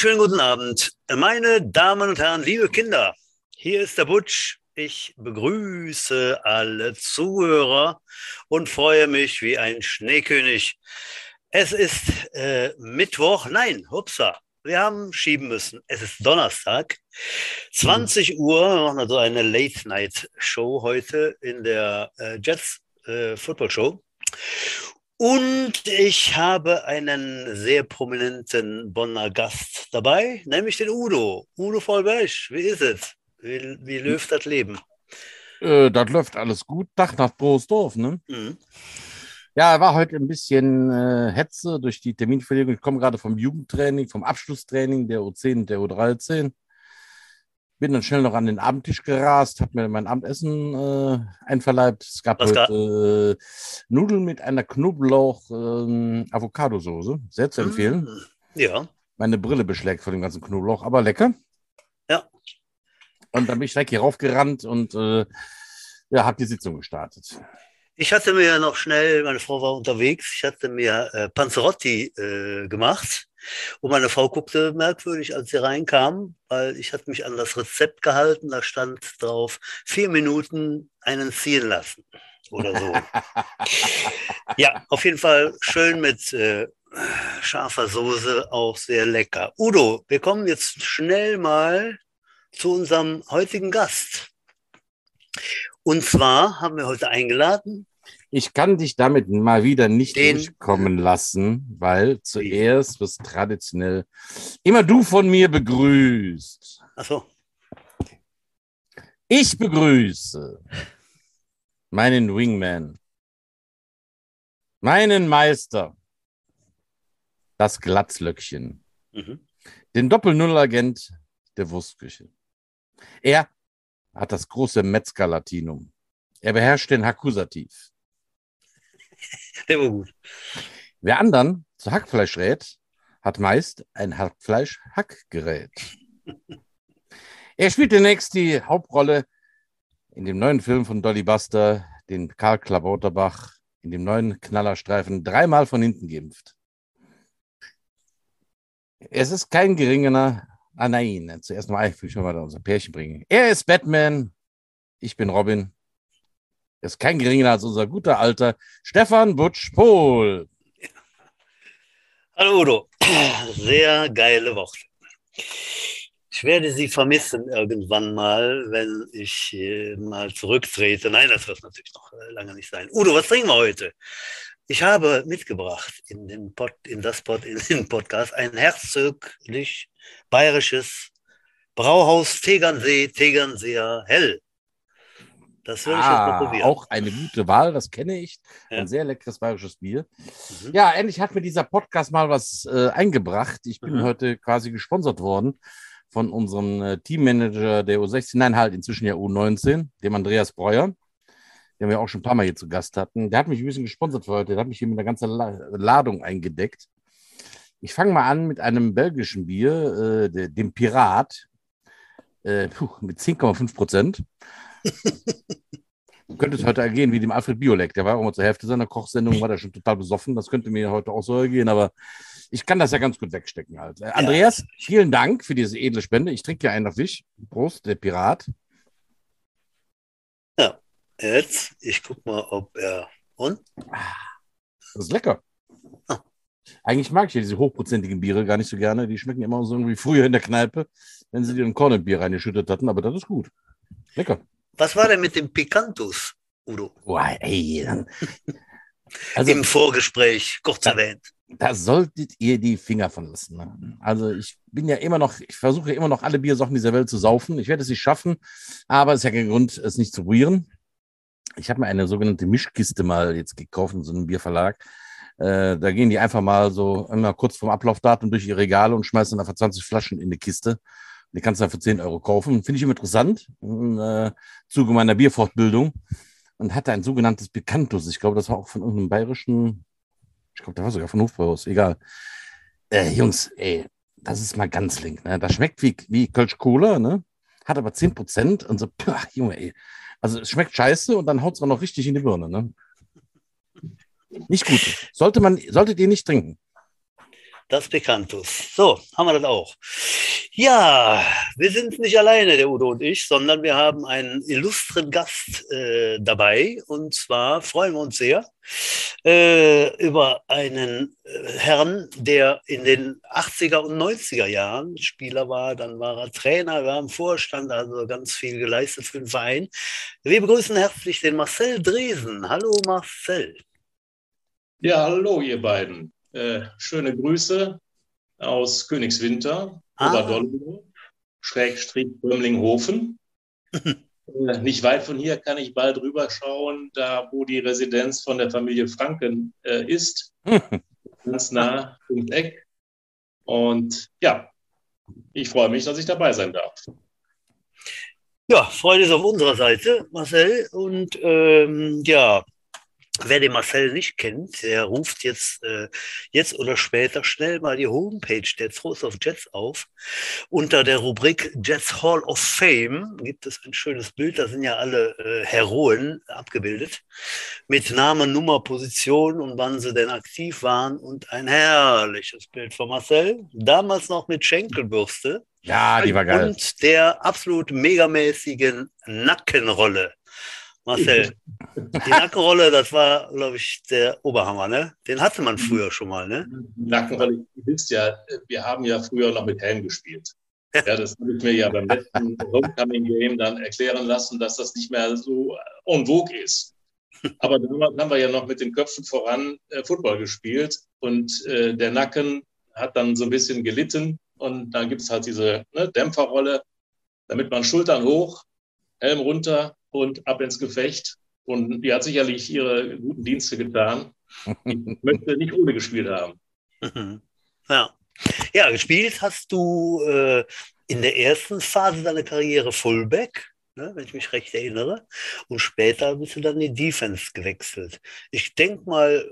Schönen guten Abend, meine Damen und Herren, liebe Kinder. Hier ist der Butsch. Ich begrüße alle Zuhörer und freue mich wie ein Schneekönig. Es ist äh, Mittwoch, nein, hupsa, wir haben schieben müssen. Es ist Donnerstag, 20 mhm. Uhr. Wir machen also eine Late-Night-Show heute in der äh, Jets äh, Football Show. Und ich habe einen sehr prominenten Bonner Gast dabei, nämlich den Udo. Udo Vollberg, wie ist es? Wie, wie läuft das Leben? Äh, das läuft alles gut. Dach nach Großdorf, ne? Mhm. Ja, war heute ein bisschen äh, Hetze durch die Terminverlegung. Ich komme gerade vom Jugendtraining, vom Abschlusstraining der U10 und der U13. Bin dann schnell noch an den Abendtisch gerast, habe mir mein Abendessen äh, einverleibt. Es gab Was heute äh, Nudeln mit einer Knoblauch-Avocado-Soße. Ähm, Sehr zu empfehlen. Mm, ja. Meine Brille beschlägt von dem ganzen Knoblauch, aber lecker. Ja. Und dann bin ich direkt hier raufgerannt und äh, ja, habe die Sitzung gestartet. Ich hatte mir noch schnell, meine Frau war unterwegs, ich hatte mir äh, Panzerotti äh, gemacht und meine Frau guckte merkwürdig, als sie reinkam, weil ich hatte mich an das Rezept gehalten. Da stand drauf, vier Minuten einen ziehen lassen oder so. ja, auf jeden Fall schön mit äh, scharfer Soße, auch sehr lecker. Udo, wir kommen jetzt schnell mal zu unserem heutigen Gast. Und zwar haben wir heute eingeladen ich kann dich damit mal wieder nicht Den, durchkommen lassen, weil zuerst wirst traditionell immer du von mir begrüßt. Ach so. Ich begrüße meinen Wingman, meinen Meister, das Glatzlöckchen, mhm. den Doppel-Null-Agent der Wurstküche. Er hat das große Metzger-Latinum. Er beherrscht den Akkusativ. Der war gut. Wer anderen zu Hackfleisch rät, hat meist ein Hackfleisch-Hackgerät. er spielt demnächst die Hauptrolle in dem neuen Film von Dolly Buster, den Karl Klabauterbach in dem neuen Knallerstreifen dreimal von hinten geimpft. Es ist kein geringerer. Ah nein, zuerst mal, ich will schon mal unser Pärchen bringen. Er ist Batman, ich bin Robin ist kein geringerer als unser guter alter Stefan Butsch-Pohl. Hallo Udo, sehr geile Worte. Ich werde Sie vermissen irgendwann mal, wenn ich mal zurücktrete. Nein, das wird natürlich noch äh, lange nicht sein. Udo, was trinken wir heute? Ich habe mitgebracht in, den Pod, in das Pod, in den Podcast ein herzöglich bayerisches Brauhaus Tegernsee, Tegernseer Hell. Das würde ich ah, jetzt mal probieren. Auch eine gute Wahl, das kenne ich. Ja. Ein sehr leckeres bayerisches Bier. Mhm. Ja, endlich hat mir dieser Podcast mal was äh, eingebracht. Ich bin mhm. heute quasi gesponsert worden von unserem äh, Teammanager der U16, nein, halt inzwischen ja U19, dem Andreas Breuer, den wir auch schon ein paar Mal hier zu Gast hatten. Der hat mich ein bisschen gesponsert für heute. Der hat mich hier mit einer ganzen La Ladung eingedeckt. Ich fange mal an mit einem belgischen Bier, äh, dem Pirat, äh, puh, mit 10,5 Prozent. könnte es heute ergehen wie dem Alfred Biolek. Der war auch mal zur Hälfte seiner Kochsendung, war der schon total besoffen. Das könnte mir heute auch so ergehen, aber ich kann das ja ganz gut wegstecken halt. Äh, Andreas, ja. vielen Dank für diese edle Spende. Ich trinke hier einen auf dich. Prost, der Pirat. Ja, jetzt, ich guck mal, ob er. Und? Das ist lecker. Ah. Eigentlich mag ich ja diese hochprozentigen Biere gar nicht so gerne. Die schmecken immer so irgendwie früher in der Kneipe, wenn sie dir ein Kornbier reingeschüttet hatten, aber das ist gut. Lecker. Was war denn mit dem Picantus, Udo? Boah, ey, also, Im Vorgespräch, kurz da, erwähnt. Da solltet ihr die Finger von lassen. Ne? Also ich bin ja immer noch, ich versuche immer noch alle Biersorten dieser Welt zu saufen. Ich werde es nicht schaffen, aber es ist ja kein Grund, es nicht zu probieren. Ich habe mir eine sogenannte Mischkiste mal jetzt gekauft in so einem Bierverlag. Äh, da gehen die einfach mal so immer kurz vorm Ablaufdatum durch ihre Regale und schmeißen einfach 20 Flaschen in eine Kiste. Die kannst du dann für 10 Euro kaufen. Finde ich immer interessant. Im äh, Zuge meiner Bierfortbildung. Und hatte ein sogenanntes Picantus. Ich glaube, das war auch von irgendeinem bayerischen, ich glaube, der war sogar von Hofbräuhaus, egal. Äh, Jungs, ey, das ist mal ganz link. Ne? Das schmeckt wie, wie Kölsch Cola, ne? hat aber 10% und so, pah, Junge, ey. Also es schmeckt scheiße und dann haut es auch noch richtig in die Birne. Ne? Nicht gut. Sollte man, solltet ihr nicht trinken. Das Picantus. So, haben wir das auch. Ja, wir sind nicht alleine, der Udo und ich, sondern wir haben einen illustren Gast äh, dabei. Und zwar freuen wir uns sehr äh, über einen äh, Herrn, der in den 80er und 90er Jahren Spieler war. Dann war er Trainer, war im Vorstand, also ganz viel geleistet für den Verein. Wir begrüßen herzlich den Marcel Dresen. Hallo Marcel. Ja, hallo ihr beiden. Äh, schöne Grüße aus Königswinter, ah. Oberdollenburg, Schrägstrich Bömlinghofen. äh, nicht weit von hier kann ich bald rüberschauen, da wo die Residenz von der Familie Franken äh, ist. Ganz nah ums Eck. Und ja, ich freue mich, dass ich dabei sein darf. Ja, Freude ist auf unserer Seite, Marcel. Und ähm, ja, Wer den Marcel nicht kennt, der ruft jetzt, äh, jetzt oder später schnell mal die Homepage der Throws of Jets auf. Unter der Rubrik Jets Hall of Fame gibt es ein schönes Bild, da sind ja alle äh, Heroen abgebildet, mit Name, Nummer, Position und wann sie denn aktiv waren und ein herrliches Bild von Marcel, damals noch mit Schenkelbürste. Ja, die war geil. Und der absolut megamäßigen Nackenrolle. Marcel, die Nackenrolle, das war, glaube ich, der Oberhammer, ne? Den hatte man früher schon mal, ne? Nackenrolle, ihr wisst ja, wir haben ja früher noch mit Helm gespielt. Ja, das habe ich mir ja beim letzten Homecoming Game dann erklären lassen, dass das nicht mehr so en vogue ist. Aber dann haben wir ja noch mit den Köpfen voran äh, Football gespielt und äh, der Nacken hat dann so ein bisschen gelitten und dann gibt es halt diese ne, Dämpferrolle, damit man Schultern hoch, Helm runter und ab ins Gefecht. Und die hat sicherlich ihre guten Dienste getan. Ich möchte nicht ohne gespielt haben. Ja. Ja, gespielt hast du äh, in der ersten Phase deiner Karriere Fullback, ne, wenn ich mich recht erinnere. Und später bist du dann in die Defense gewechselt. Ich denke mal,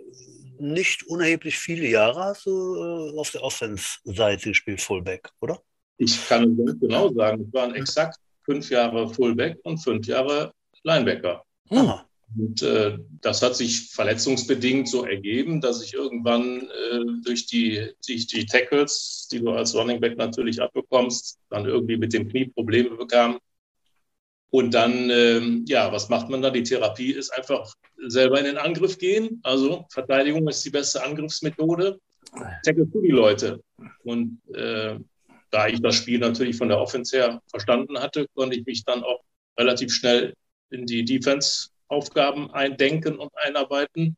nicht unerheblich viele Jahre hast du äh, auf der Offense-Seite gespielt, Fullback, oder? Ich kann ganz genau sagen, es waren exakt fünf Jahre Fullback und fünf Jahre Linebacker. Aha. Und äh, das hat sich verletzungsbedingt so ergeben, dass ich irgendwann äh, durch, die, durch die Tackles, die du als Running Back natürlich abbekommst, dann irgendwie mit dem Knie Probleme bekam. Und dann, ähm, ja, was macht man da? Die Therapie ist einfach selber in den Angriff gehen. Also Verteidigung ist die beste Angriffsmethode. Tackle du die Leute. Und äh, da ich das Spiel natürlich von der Offense her verstanden hatte, konnte ich mich dann auch relativ schnell in die Defense-Aufgaben eindenken und einarbeiten.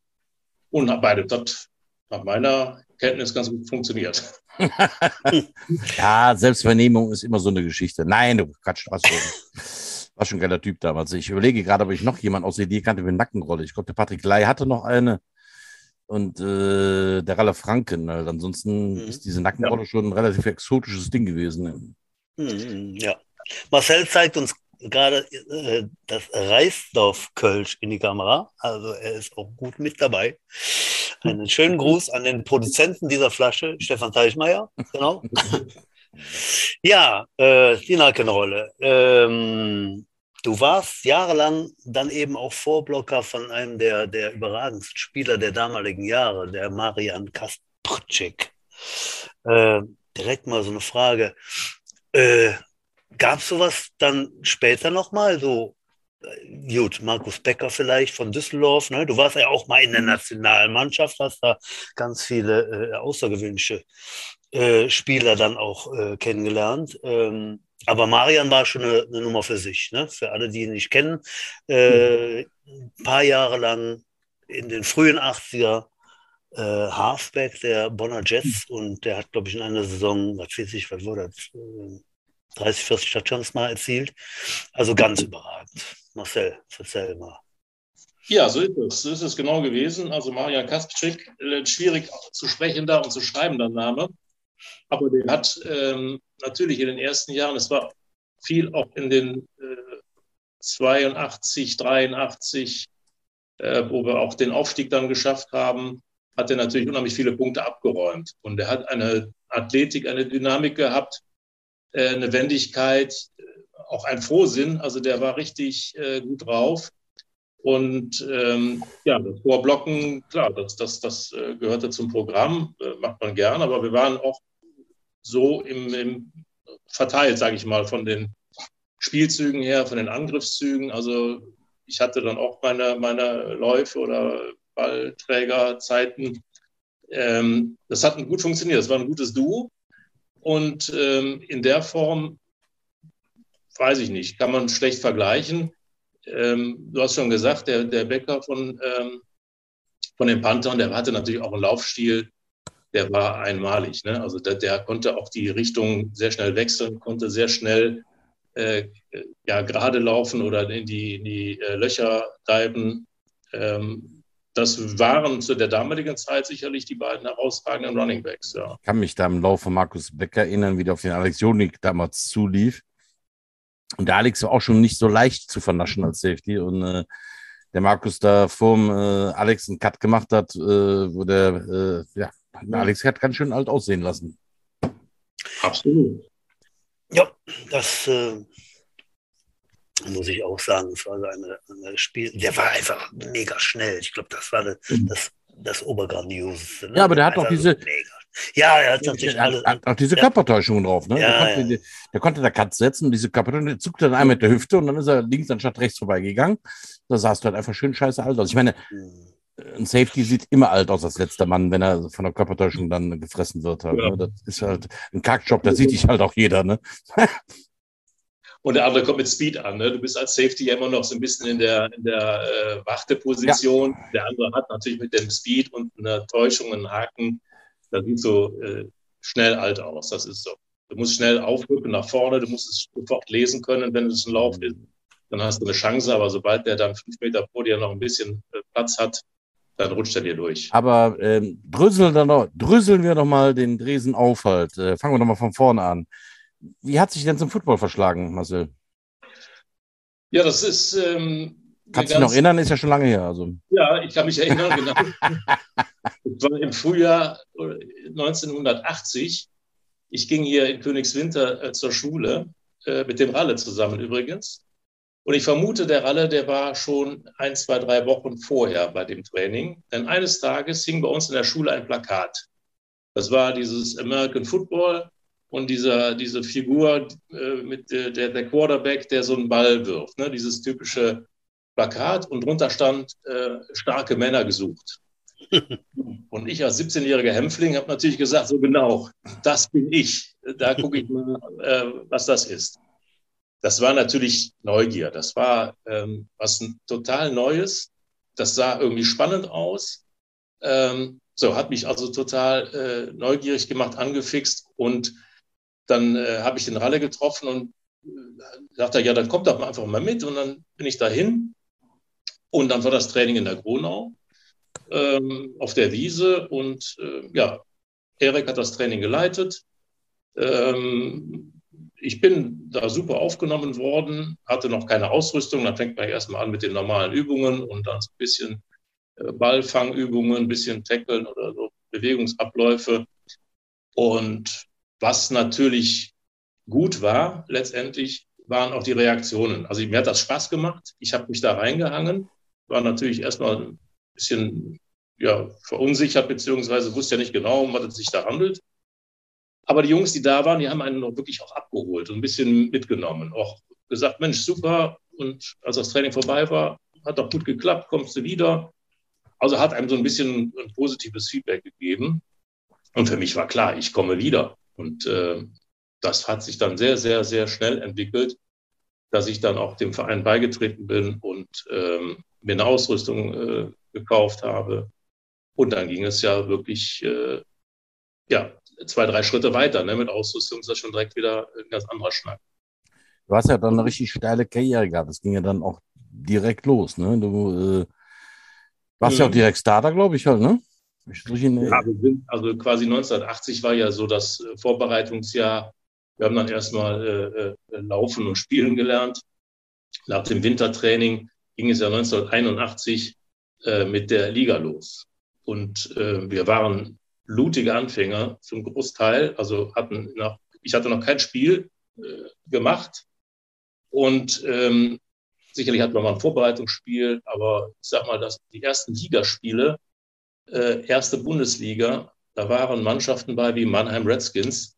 Und beides hat nach meiner Kenntnis ganz gut funktioniert. ja, Selbstvernehmung ist immer so eine Geschichte. Nein, du Quatsch, was schon, war schon ein geiler Typ damals. Ich überlege gerade, ob ich noch jemanden aus der Idee kannte mit Nackenrolle. Ich glaube, der Patrick Ley hatte noch eine und äh, der Ralle Franken. Also ansonsten mhm. ist diese Nackenrolle ja. schon ein relativ exotisches Ding gewesen. Mhm, ja. Marcel zeigt uns gerade äh, das Reisdorf-Kölsch in die Kamera. Also er ist auch gut mit dabei. Einen schönen Gruß an den Produzenten dieser Flasche, Stefan Teichmeier. Genau. ja, äh, die Nackenrolle. Ähm, Du warst jahrelang dann eben auch Vorblocker von einem der, der überragendsten Spieler der damaligen Jahre, der Marian Kasprczyk. Äh, direkt mal so eine Frage. Äh, Gab es sowas dann später nochmal? So, äh, gut, Markus Becker vielleicht von Düsseldorf. Ne? Du warst ja auch mal in der mhm. Nationalmannschaft, hast da ganz viele äh, außergewöhnliche äh, Spieler dann auch äh, kennengelernt. Ähm, aber Marian war schon eine, eine, Nummer für sich. Ne? Für alle, die ihn nicht kennen. Äh, ein paar Jahre lang in den frühen 80er äh, Halfback der Bonner Jets und der hat, glaube ich, in einer Saison, was weiß ich, was wurde das, 30, 40 Touchdowns mal erzielt. Also ganz überragend. Marcel, erzähl mal. Ja, so ist es. So ist es genau gewesen. Also Marian Kaspczyk, äh, schwierig zu sprechen da und zu schreiben, der Name. Aber der hat ähm, natürlich in den ersten Jahren, es war viel auch in den äh, 82, 83, äh, wo wir auch den Aufstieg dann geschafft haben, hat er natürlich unheimlich viele Punkte abgeräumt. Und er hat eine Athletik, eine Dynamik gehabt, äh, eine Wendigkeit, äh, auch ein Frohsinn. Also der war richtig äh, gut drauf. Und ähm, ja, das Vorblocken, klar, das, das, das äh, gehörte zum Programm. Ähm, macht man gern, aber wir waren auch so im, im verteilt, sage ich mal, von den Spielzügen her, von den Angriffszügen. Also ich hatte dann auch meine, meine Läufe oder Ballträgerzeiten. Ähm, das hat gut funktioniert. Das war ein gutes Duo. Und ähm, in der Form, weiß ich nicht, kann man schlecht vergleichen. Ähm, du hast schon gesagt, der, der Bäcker von, ähm, von den Panthern, der hatte natürlich auch einen Laufstil, der war einmalig. Ne? Also der, der, konnte auch die Richtung sehr schnell wechseln, konnte sehr schnell äh, ja, gerade laufen oder in die, in die äh, Löcher diven. Ähm, das waren zu der damaligen Zeit sicherlich die beiden herausragenden Running Backs. Ja. Ich kann mich da im Lauf von Markus Becker erinnern, wie der auf den Alex Jonik damals zulief. Und der Alex war auch schon nicht so leicht zu vernaschen als Safety. Und äh, der Markus da vorm äh, Alex einen Cut gemacht hat, äh, wo der, äh, ja, Alex hat ganz schön alt aussehen lassen. Absolut. Ja, das äh, muss ich auch sagen. Es war so eine, eine Spiel. Der war einfach mega schnell. Ich glaube, das war das, Mhm. das, das Obergrandioseste. Ne? Ja, aber der hat auch diese- So mega. Ja, er hat natürlich Der alles. hat auch diese ja. Körpertäuschung drauf, ne? Ja, der, konnte, ja. der konnte da Cut setzen und diese Körpertäuschung, der zuckte dann einmal mit der Hüfte und dann ist er links anstatt rechts vorbeigegangen. Da sahst du halt einfach schön scheiße alt aus. Ich meine, Hm. Ein Safety sieht immer alt aus als letzter Mann, wenn er von der Körpertäuschung dann gefressen wird. Halt, Ja. ne? Das ist halt ein Kackjob, da sieht dich halt auch jeder, ne? Und der andere kommt mit Speed an. Ne? Du bist als Safety ja immer noch so ein bisschen in der, in der äh, Warteposition. Der andere hat natürlich mit dem Speed und einer Täuschung einen Haken. Das sieht so äh, schnell alt aus. Das ist so. Du musst schnell aufrücken nach vorne. Du musst es sofort lesen können, wenn es ein Lauf ist. Dann hast du eine Chance. Aber sobald der dann fünf Meter vor dir noch ein bisschen äh, Platz hat, dann rutscht er dir durch. Aber ähm, dröseln, dann noch, dröseln wir doch mal den Dresen auf halt. Äh, fangen wir doch mal von vorne an. Wie hat sich denn zum Football verschlagen, Marcel? Ja, das ist. Ähm, Kannst du dich noch erinnern? Ist ja schon lange her. Also. Ja, ich kann mich erinnern, genau. Es war im Frühjahr 1980. Ich ging hier in Königswinter äh, zur Schule, äh, mit dem Ralle zusammen übrigens. Und ich vermute, der Ralle, der war schon ein, zwei, drei Wochen vorher bei dem Training. Denn eines Tages hing bei uns in der Schule ein Plakat. Das war dieses American Football und dieser, diese Figur äh, mit der, der, der Quarterback, der so einen Ball wirft. Ne? Dieses typische Plakat und drunter stand äh, starke Männer gesucht. und ich als 17-jähriger Hämpfling habe natürlich gesagt, so genau, das bin ich. Da gucke ich mal, äh, was das ist. Das war natürlich Neugier. Das war ähm, was total Neues. Das sah irgendwie spannend aus. Ähm, so, hat mich also total äh, neugierig gemacht, angefixt. Und dann äh, habe ich den Ralle getroffen und äh, sagte, ja, dann kommt doch einfach mal mit. Und dann bin ich dahin. Und dann war das Training in der Gronau ähm, auf der Wiese. Und äh, ja, Erik hat das Training geleitet. Ähm, ich bin da super aufgenommen worden, hatte noch keine Ausrüstung. Dann fängt man erstmal an mit den normalen Übungen und dann so ein bisschen äh, Ballfangübungen, ein bisschen Tackeln oder so Bewegungsabläufe. Und was natürlich gut war, letztendlich, waren auch die Reaktionen. Also mir hat das Spaß gemacht. Ich habe mich da reingehangen, war natürlich erstmal ein bisschen ja, verunsichert, beziehungsweise wusste ja nicht genau, um was es sich da handelt. Aber die Jungs, die da waren, die haben einen noch wirklich auch abgeholt und ein bisschen mitgenommen. Auch gesagt, Mensch, super. Und als das Training vorbei war, hat doch gut geklappt, kommst du wieder. Also hat einem so ein bisschen ein positives Feedback gegeben. Und für mich war klar, ich komme wieder. Und äh, das hat sich dann sehr, sehr, sehr schnell entwickelt, dass ich dann auch dem Verein beigetreten bin und ähm, mir eine Ausrüstung äh, gekauft habe. Und dann ging es ja wirklich äh, ja, zwei, drei Schritte weiter. Ne? Mit Ausrüstung ist das schon direkt wieder ein ganz anderer Schnack. Du hast ja dann eine richtig steile Karriere gehabt. Das ging ja dann auch direkt los. Ne? Du äh, warst ja auch Mhm. direkt Starter, glaube ich, halt, ne? Ich Ja, sind, also quasi 1980 war ja so das äh, Vorbereitungsjahr. Wir haben dann erstmal äh, äh, laufen und spielen gelernt. Nach dem Wintertraining ging es ja 1981 äh, mit der Liga los. Und äh, wir waren blutige Anfänger zum Großteil. Also hatten noch, ich hatte noch kein Spiel äh, gemacht. Und ähm, sicherlich hatten wir mal ein Vorbereitungsspiel, aber ich sag mal, dass die ersten Ligaspiele äh, erste Bundesliga Da waren Mannschaften bei wie Mannheim Redskins.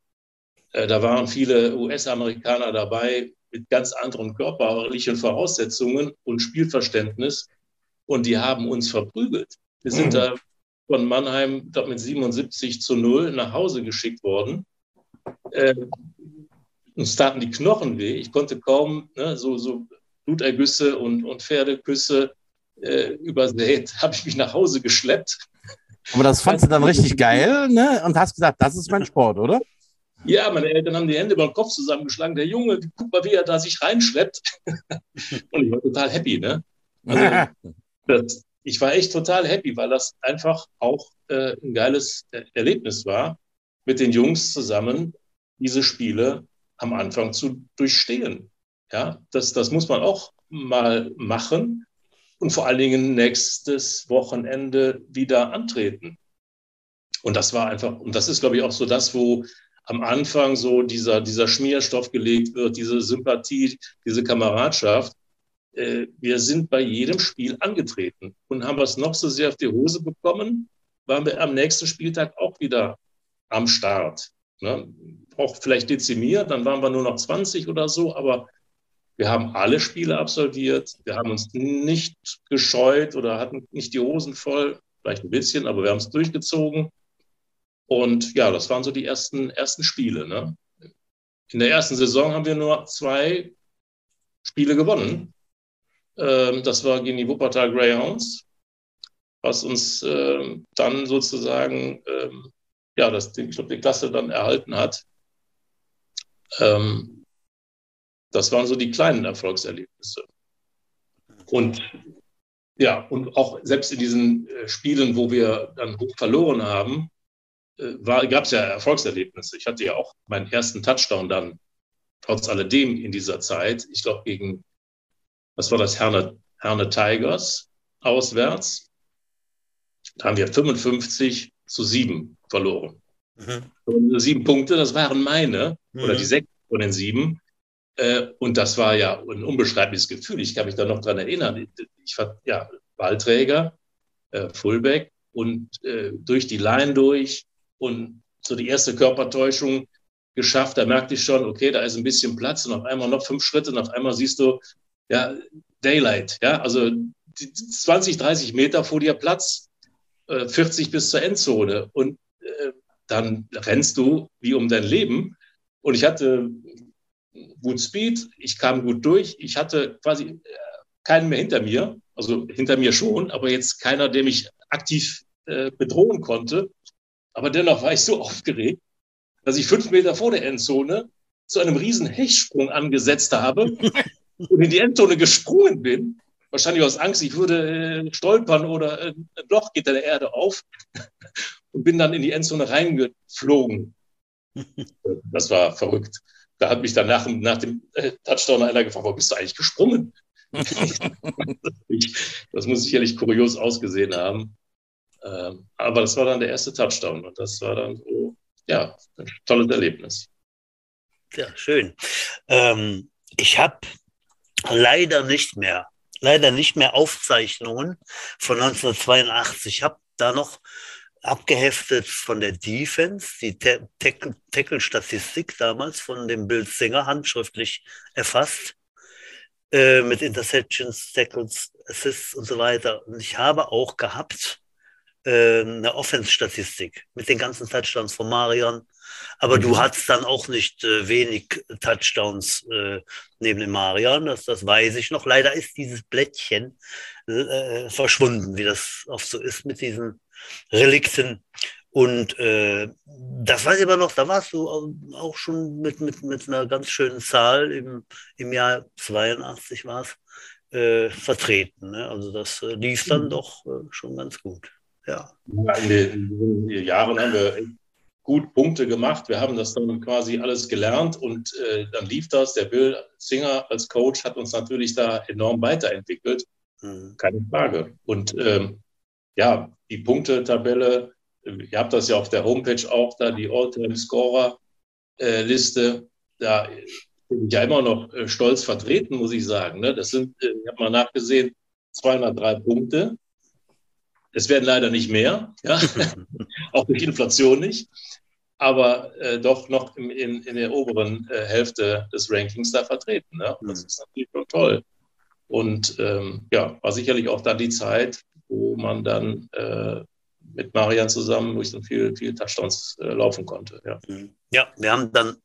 Äh, da waren viele US-Amerikaner dabei mit ganz anderen körperlichen Voraussetzungen und Spielverständnis. Und die haben uns verprügelt. Wir sind mhm. da von Mannheim glaub, mit 77 zu 0 nach Hause geschickt worden. Äh, uns taten die Knochen weh. Ich konnte kaum ne, so, so Blutergüsse und, und Pferdeküsse äh, übersät, habe ich mich nach Hause geschleppt. Aber das fandst du dann richtig geil ne? und hast gesagt, das ist mein Sport, oder? Ja, meine Eltern haben die Hände über den Kopf zusammengeschlagen. Der Junge, guck mal, wie er da sich reinschleppt. und ich war total happy. Ne? Also, das, ich war echt total happy, weil das einfach auch äh, ein geiles Erlebnis war, mit den Jungs zusammen diese Spiele am Anfang zu durchstehen. Ja, das, das muss man auch mal machen und vor allen Dingen nächstes Wochenende wieder antreten. Und das war einfach, und das ist, glaube ich, auch so das, wo am Anfang so dieser, dieser Schmierstoff gelegt wird, diese Sympathie, diese Kameradschaft. Äh, wir sind bei jedem Spiel angetreten und haben wir es noch so sehr auf die Hose bekommen, waren wir am nächsten Spieltag auch wieder am Start. Ne? Auch vielleicht dezimiert, dann waren wir nur noch 20 oder so, aber wir haben alle Spiele absolviert. Wir haben uns nicht gescheut oder hatten nicht die Hosen voll, vielleicht ein bisschen, aber wir haben es durchgezogen. Und ja, das waren so die ersten, ersten Spiele. Ne? In der ersten Saison haben wir nur zwei Spiele gewonnen. Ähm, das war gegen die Wuppertal Greyhounds, was uns ähm, dann sozusagen, ähm, ja, das, ich glaube, die Klasse dann erhalten hat. Das waren so die kleinen Erfolgserlebnisse. Und ja, und auch selbst in diesen äh, Spielen, wo wir dann hoch verloren haben, äh, gab es ja Erfolgserlebnisse. Ich hatte ja auch meinen ersten Touchdown dann, trotz alledem in dieser Zeit. Ich glaube, gegen, was war das, Herne, Herne Tigers auswärts. Da haben wir 55 zu 7 verloren. Mhm. Und sieben Punkte, das waren meine, mhm. oder die sechs von den sieben. Äh, und das war ja ein unbeschreibliches Gefühl. Ich kann mich da noch dran erinnern. Ich war ja Ballträger, äh, Fullback und äh, durch die Line durch und so die erste Körpertäuschung geschafft. Da merkte ich schon, okay, da ist ein bisschen Platz und auf einmal noch fünf Schritte und auf einmal siehst du, ja, Daylight, ja, also 20, 30 Meter vor dir Platz, 40 bis zur Endzone. Und dann rennst du wie um dein Leben. Und ich hatte gut Speed, ich kam gut durch, ich hatte quasi äh, keinen mehr hinter mir, also hinter mir schon, aber jetzt keiner, der mich aktiv äh, bedrohen konnte. Aber dennoch war ich so aufgeregt, dass ich fünf Meter vor der Endzone zu einem riesen Hechtsprung angesetzt habe und in die Endzone gesprungen bin. Wahrscheinlich aus Angst, ich würde äh, stolpern oder äh, ein Loch geht in der Erde auf und bin dann in die Endzone reingeflogen. Das war verrückt. Da hat mich dann nach, nach dem äh, Touchdown einer gefragt, wo bist du eigentlich gesprungen? das muss sicherlich kurios ausgesehen haben. Ähm, aber das war dann der erste Touchdown und das war dann so, ja, ein tolles Erlebnis. Ja, schön. Ähm, ich habe leider nicht mehr, leider nicht mehr Aufzeichnungen von 1982. Ich habe da noch abgeheftet von der Defense, die Tackle-Statistik damals von dem Bild Singer handschriftlich erfasst, äh, mit Interceptions, Tackles, Assists und so weiter. Und ich habe auch gehabt äh, eine Offense-Statistik mit den ganzen Touchdowns von Marion. Aber mhm. du hattest dann auch nicht äh, wenig Touchdowns äh, neben dem Marion, das, das weiß ich noch. Leider ist dieses Blättchen äh, verschwunden, wie das oft so ist mit diesen Relikten. Und äh, das weiß ich aber noch, da warst du auch schon mit, mit, mit einer ganz schönen Zahl im, im Jahr 82 war es, äh, vertreten. Ne? Also das äh, lief dann mhm. doch äh, schon ganz gut. Ja. ja in, den, in, den, Jahren haben wir gut Punkte gemacht. Wir haben das dann quasi alles gelernt und äh, dann lief das. Der Bill Singer als Coach hat uns natürlich da enorm weiterentwickelt. Mhm. Keine Frage. Und ähm, ja, die Punktetabelle, ihr habt das ja auf der Homepage auch da, die All-Time-Scorer-Liste, da bin ich ja immer noch äh, stolz vertreten, muss ich sagen. Ne? Das sind, äh, ich habe mal nachgesehen, 203 Punkte. Es werden leider nicht mehr, ja? auch durch Inflation nicht, aber äh, doch noch im, in, in der oberen äh, Hälfte des Rankings da vertreten. Ja? Das mhm. ist natürlich schon toll. Und ähm, ja, war sicherlich auch dann die Zeit, wo man dann äh, mit Marian zusammen durch so viel, viel Touchdowns äh, laufen konnte. Ja. Mhm. ja, wir haben dann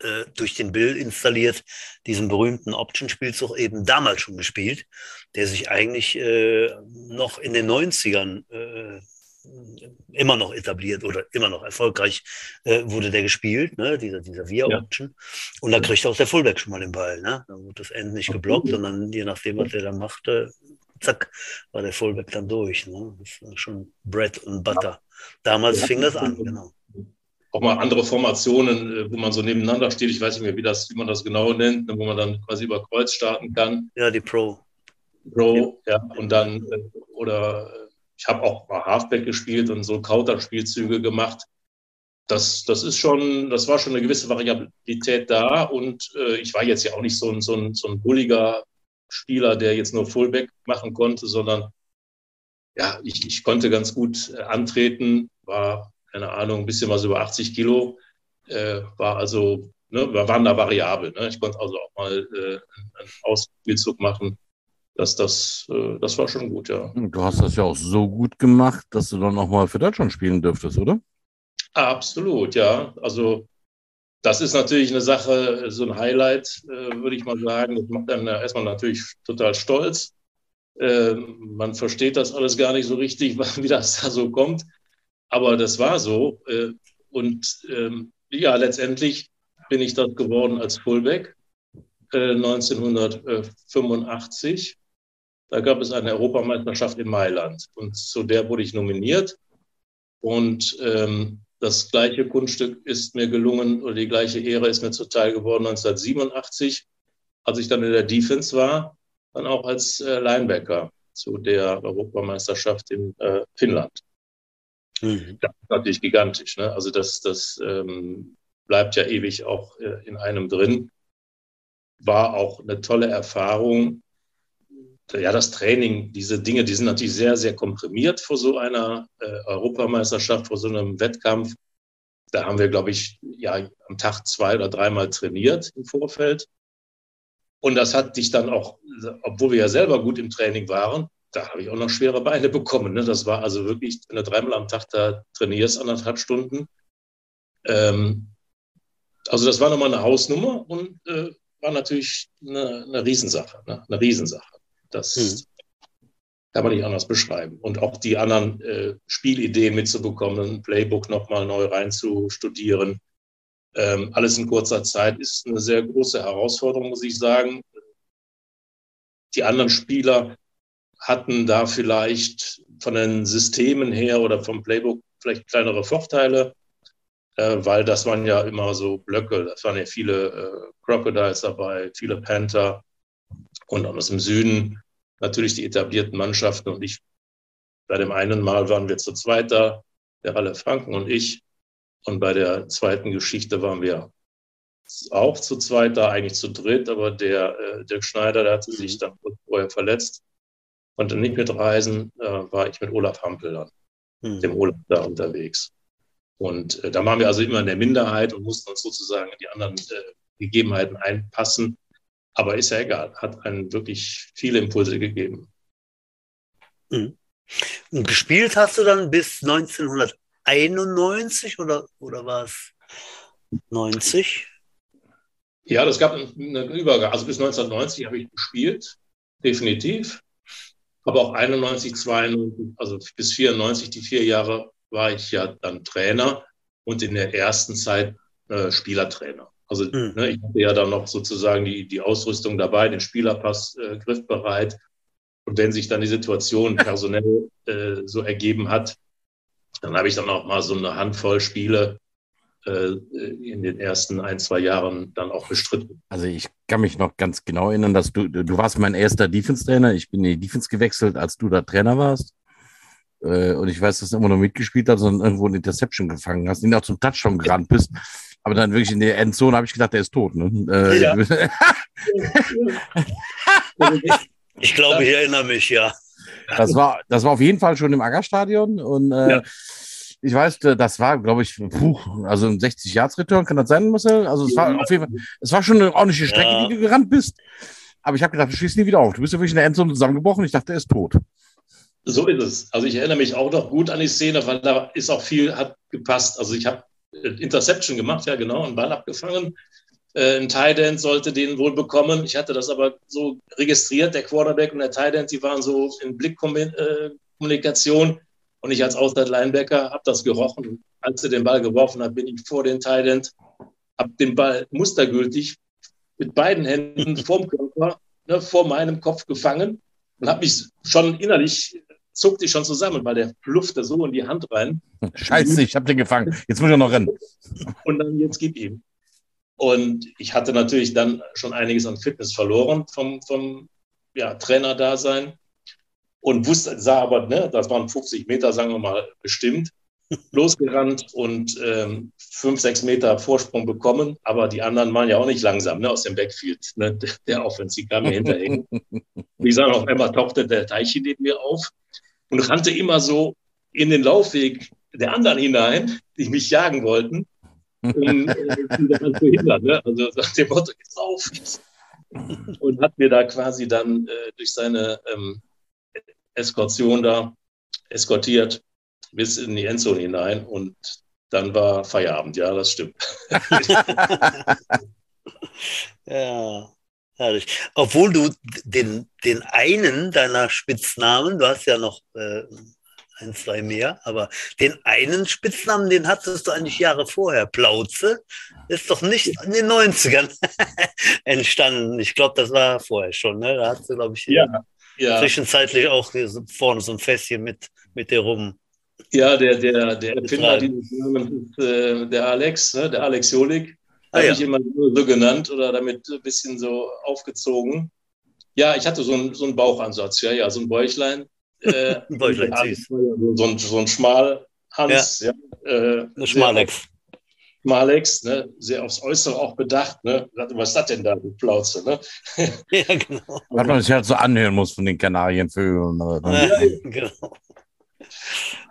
äh, durch den Bill installiert diesen berühmten Option-Spielzug eben damals schon gespielt, der sich eigentlich äh, noch in den 90ern äh, immer noch etabliert oder immer noch erfolgreich äh, wurde der gespielt, ne? dieser, dieser Via-Option. Ja. Und da kriegt auch der Fullback schon mal den Ball. Ne? Da wird das End nicht geblockt, sondern je nachdem, was der dann machte, zack, war der Fullback dann durch. Ne? Das war schon Bread und Butter. Damals ja. fing das an, genau. Auch mal andere Formationen, äh, wo man so nebeneinander steht. Ich weiß nicht mehr, wie, das, wie man das genau nennt, ne, wo man dann quasi über Kreuz starten kann. Ja, die Pro. Pro, ja. ja. Und dann, äh, oder äh, ich habe auch mal Halfback gespielt und so Counter-Spielzüge gemacht. Das, das ist schon, das war schon eine gewisse Variabilität da und äh, ich war jetzt ja auch nicht so ein, so ein, so ein bulliger Spieler, der jetzt nur Fullback machen konnte, sondern ja, ich, ich konnte ganz gut antreten, war, keine Ahnung, ein bisschen was über 80 Kilo, äh, war also, ne, wir waren da variabel. Ne? Ich konnte also auch mal äh, einen Ausspielzug machen. Das, das, äh, das war schon gut, ja. Du hast das ja auch so gut gemacht, dass du dann auch mal für Deutschland spielen dürftest, oder? Absolut, ja. Also das ist natürlich eine Sache, so ein Highlight, äh, würde ich mal sagen. Das macht einem erstmal natürlich total stolz. Äh, man versteht das alles gar nicht so richtig, wie das da so kommt. Aber das war so. Äh, und ähm, ja, letztendlich bin ich das geworden als Fullback 1985. Äh, da gab es eine Europameisterschaft in Mailand und zu der wurde ich nominiert. Und ähm, das gleiche Kunststück ist mir gelungen oder die gleiche Ehre ist mir zuteil geworden 1987, als ich dann in der Defense war, dann auch als äh, Linebacker zu der Europameisterschaft in äh, Finnland. Mhm. Das ist natürlich gigantisch. Ne? Also das, das ähm, bleibt ja ewig auch äh, in einem drin. War auch eine tolle Erfahrung, ja, das Training, diese Dinge, die sind natürlich sehr, sehr komprimiert vor so einer äh, Europameisterschaft, vor so einem Wettkampf. Da haben wir, glaube ich, ja, am Tag zwei oder dreimal trainiert im Vorfeld. Und das hat dich dann auch, obwohl wir ja selber gut im Training waren, da habe ich auch noch schwere Beine bekommen. Ne? Das war also wirklich, wenn du dreimal am Tag da trainierst, anderthalb Stunden. Ähm, also das war nochmal eine Hausnummer und äh, war natürlich eine, eine Riesensache, ne? eine Riesensache. Das hm. kann man nicht anders beschreiben. Und auch die anderen äh, Spielideen mitzubekommen, ein Playbook nochmal neu reinzustudieren, ähm, alles in kurzer Zeit ist eine sehr große Herausforderung, muss ich sagen. Die anderen Spieler hatten da vielleicht von den Systemen her oder vom Playbook vielleicht kleinere Vorteile, äh, weil das waren ja immer so Blöcke, das waren ja viele äh, Crocodiles dabei, viele Panther und aus dem Süden natürlich die etablierten Mannschaften. Und ich, bei dem einen Mal waren wir zu zweiter, der Ralle Franken und ich. Und bei der zweiten Geschichte waren wir auch zu zweiter, eigentlich zu dritt, aber der äh, Dirk Schneider, der hatte sich dann vorher verletzt, konnte nicht mitreisen, äh, war ich mit Olaf Hampel dann, mhm. dem Olaf da unterwegs. Und äh, da waren wir also immer in der Minderheit und mussten uns sozusagen in die anderen äh, Gegebenheiten einpassen. Aber ist ja egal, hat einen wirklich viele Impulse gegeben. Mhm. Und gespielt hast du dann bis 1991 oder, oder war es 90? Ja, das gab einen Übergang. Also bis 1990 habe ich gespielt, definitiv. Aber auch 91, 92, also bis 94, die vier Jahre, war ich ja dann Trainer und in der ersten Zeit äh, Spielertrainer. Also mhm. ne, ich hatte ja dann noch sozusagen die, die Ausrüstung dabei, den Spielerpass äh, griffbereit. Und wenn sich dann die Situation personell äh, so ergeben hat, dann habe ich dann auch mal so eine Handvoll Spiele in den ersten ein, zwei Jahren dann auch bestritten. Also ich kann mich noch ganz genau erinnern, dass du, du warst mein erster Defense-Trainer. Ich bin in die Defense gewechselt, als du da Trainer warst. Äh, und ich weiß, dass du immer noch mitgespielt hast und irgendwo eine Interception gefangen hast, den auch zum Touchdown gerannt bist. Aber dann wirklich in der Endzone habe ich gedacht, der ist tot. Ne? Äh, ja. ich glaube, ich erinnere mich, ja. das war, das war auf jeden Fall schon im Aggerstadion und äh, ja. Ich weiß, das war, glaube ich, puh, also ein 60 Yards Return, kann das sein, Marcel? Also es war auf jeden Fall, es war schon eine ordentliche Strecke, ja. die du gerannt bist. Aber ich habe gedacht, du schießt nie wieder auf. Du bist ja wirklich in der Endzone zusammengebrochen. Ich dachte, er ist tot. So ist es. Also ich erinnere mich auch noch gut an die Szene, weil da ist auch viel, hat gepasst. Also ich habe äh, Interception gemacht, ja genau, einen Ball abgefangen. Äh, ein Tight End sollte den wohl bekommen. Ich hatte das aber so registriert, der Quarterback und der Tight End, die waren so in Blickkommunikation. Und ich als Outside-Linebacker habe das gerochen. als er den Ball geworfen hat, bin ich vor den Tight End, habe den Ball mustergültig mit beiden Händen vorm Körper, ne, vor meinem Kopf gefangen und habe mich schon innerlich, zuckte ich schon zusammen, weil der pluffte so in die Hand rein. Scheiße, ich habe den gefangen. Jetzt muss ich noch rennen. Und dann jetzt gib ihm. Und ich hatte natürlich dann schon einiges an Fitness verloren vom, vom ja, Trainer-Dasein und wusste, sah aber, ne, das waren 50 Meter, sagen wir mal, bestimmt losgerannt und ähm, fünf, sechs Meter Vorsprung bekommen. Aber die anderen waren ja auch nicht langsam ne, aus dem Backfield. Ne, der Offensiv kam mir hinterher. Wie gesagt, auf einmal tauchte der Teichi neben mir auf und rannte immer so in den Laufweg der anderen hinein, die mich jagen wollten, um äh, zu verhindern. Ne? Also nach dem Motto, jetzt auf! Und hat mir da quasi dann äh, durch seine ähm, Eskortion da eskortiert bis in die Endzone hinein und dann war Feierabend. Ja, das stimmt. ja, herrlich. Obwohl du den, den einen deiner Spitznamen, du hast ja noch äh, ein, zwei mehr, aber den einen Spitznamen, den hattest du eigentlich Jahre vorher. Plauze ist doch nicht in den 90ern entstanden. Ich glaube, das war vorher schon. Ne? Da hast du, glaube ich, ja, ja. zwischenzeitlich auch vorne so ein Fässchen mit, mit dir rum. Ja, der, der, der Erfinder dieses Namens ist äh, der Alex, ne? der Alex Jolik. Ah, Habe ja. ich immer so genannt oder damit ein bisschen so aufgezogen. Ja, ich hatte so einen, so einen Bauchansatz, ja, ja, so ein Bäuchlein. Äh, Bäuchlein, süß. So ein, so ein Schmalhans. Ja. ja äh, Schmalex. Schmalex, ne, sehr aufs Äußere auch bedacht. Ne? Was ist das denn da, die Plauze? Ne? ja, genau. Was man sich halt so anhören muss von den Kanarienvögeln. Ne? Ja, genau.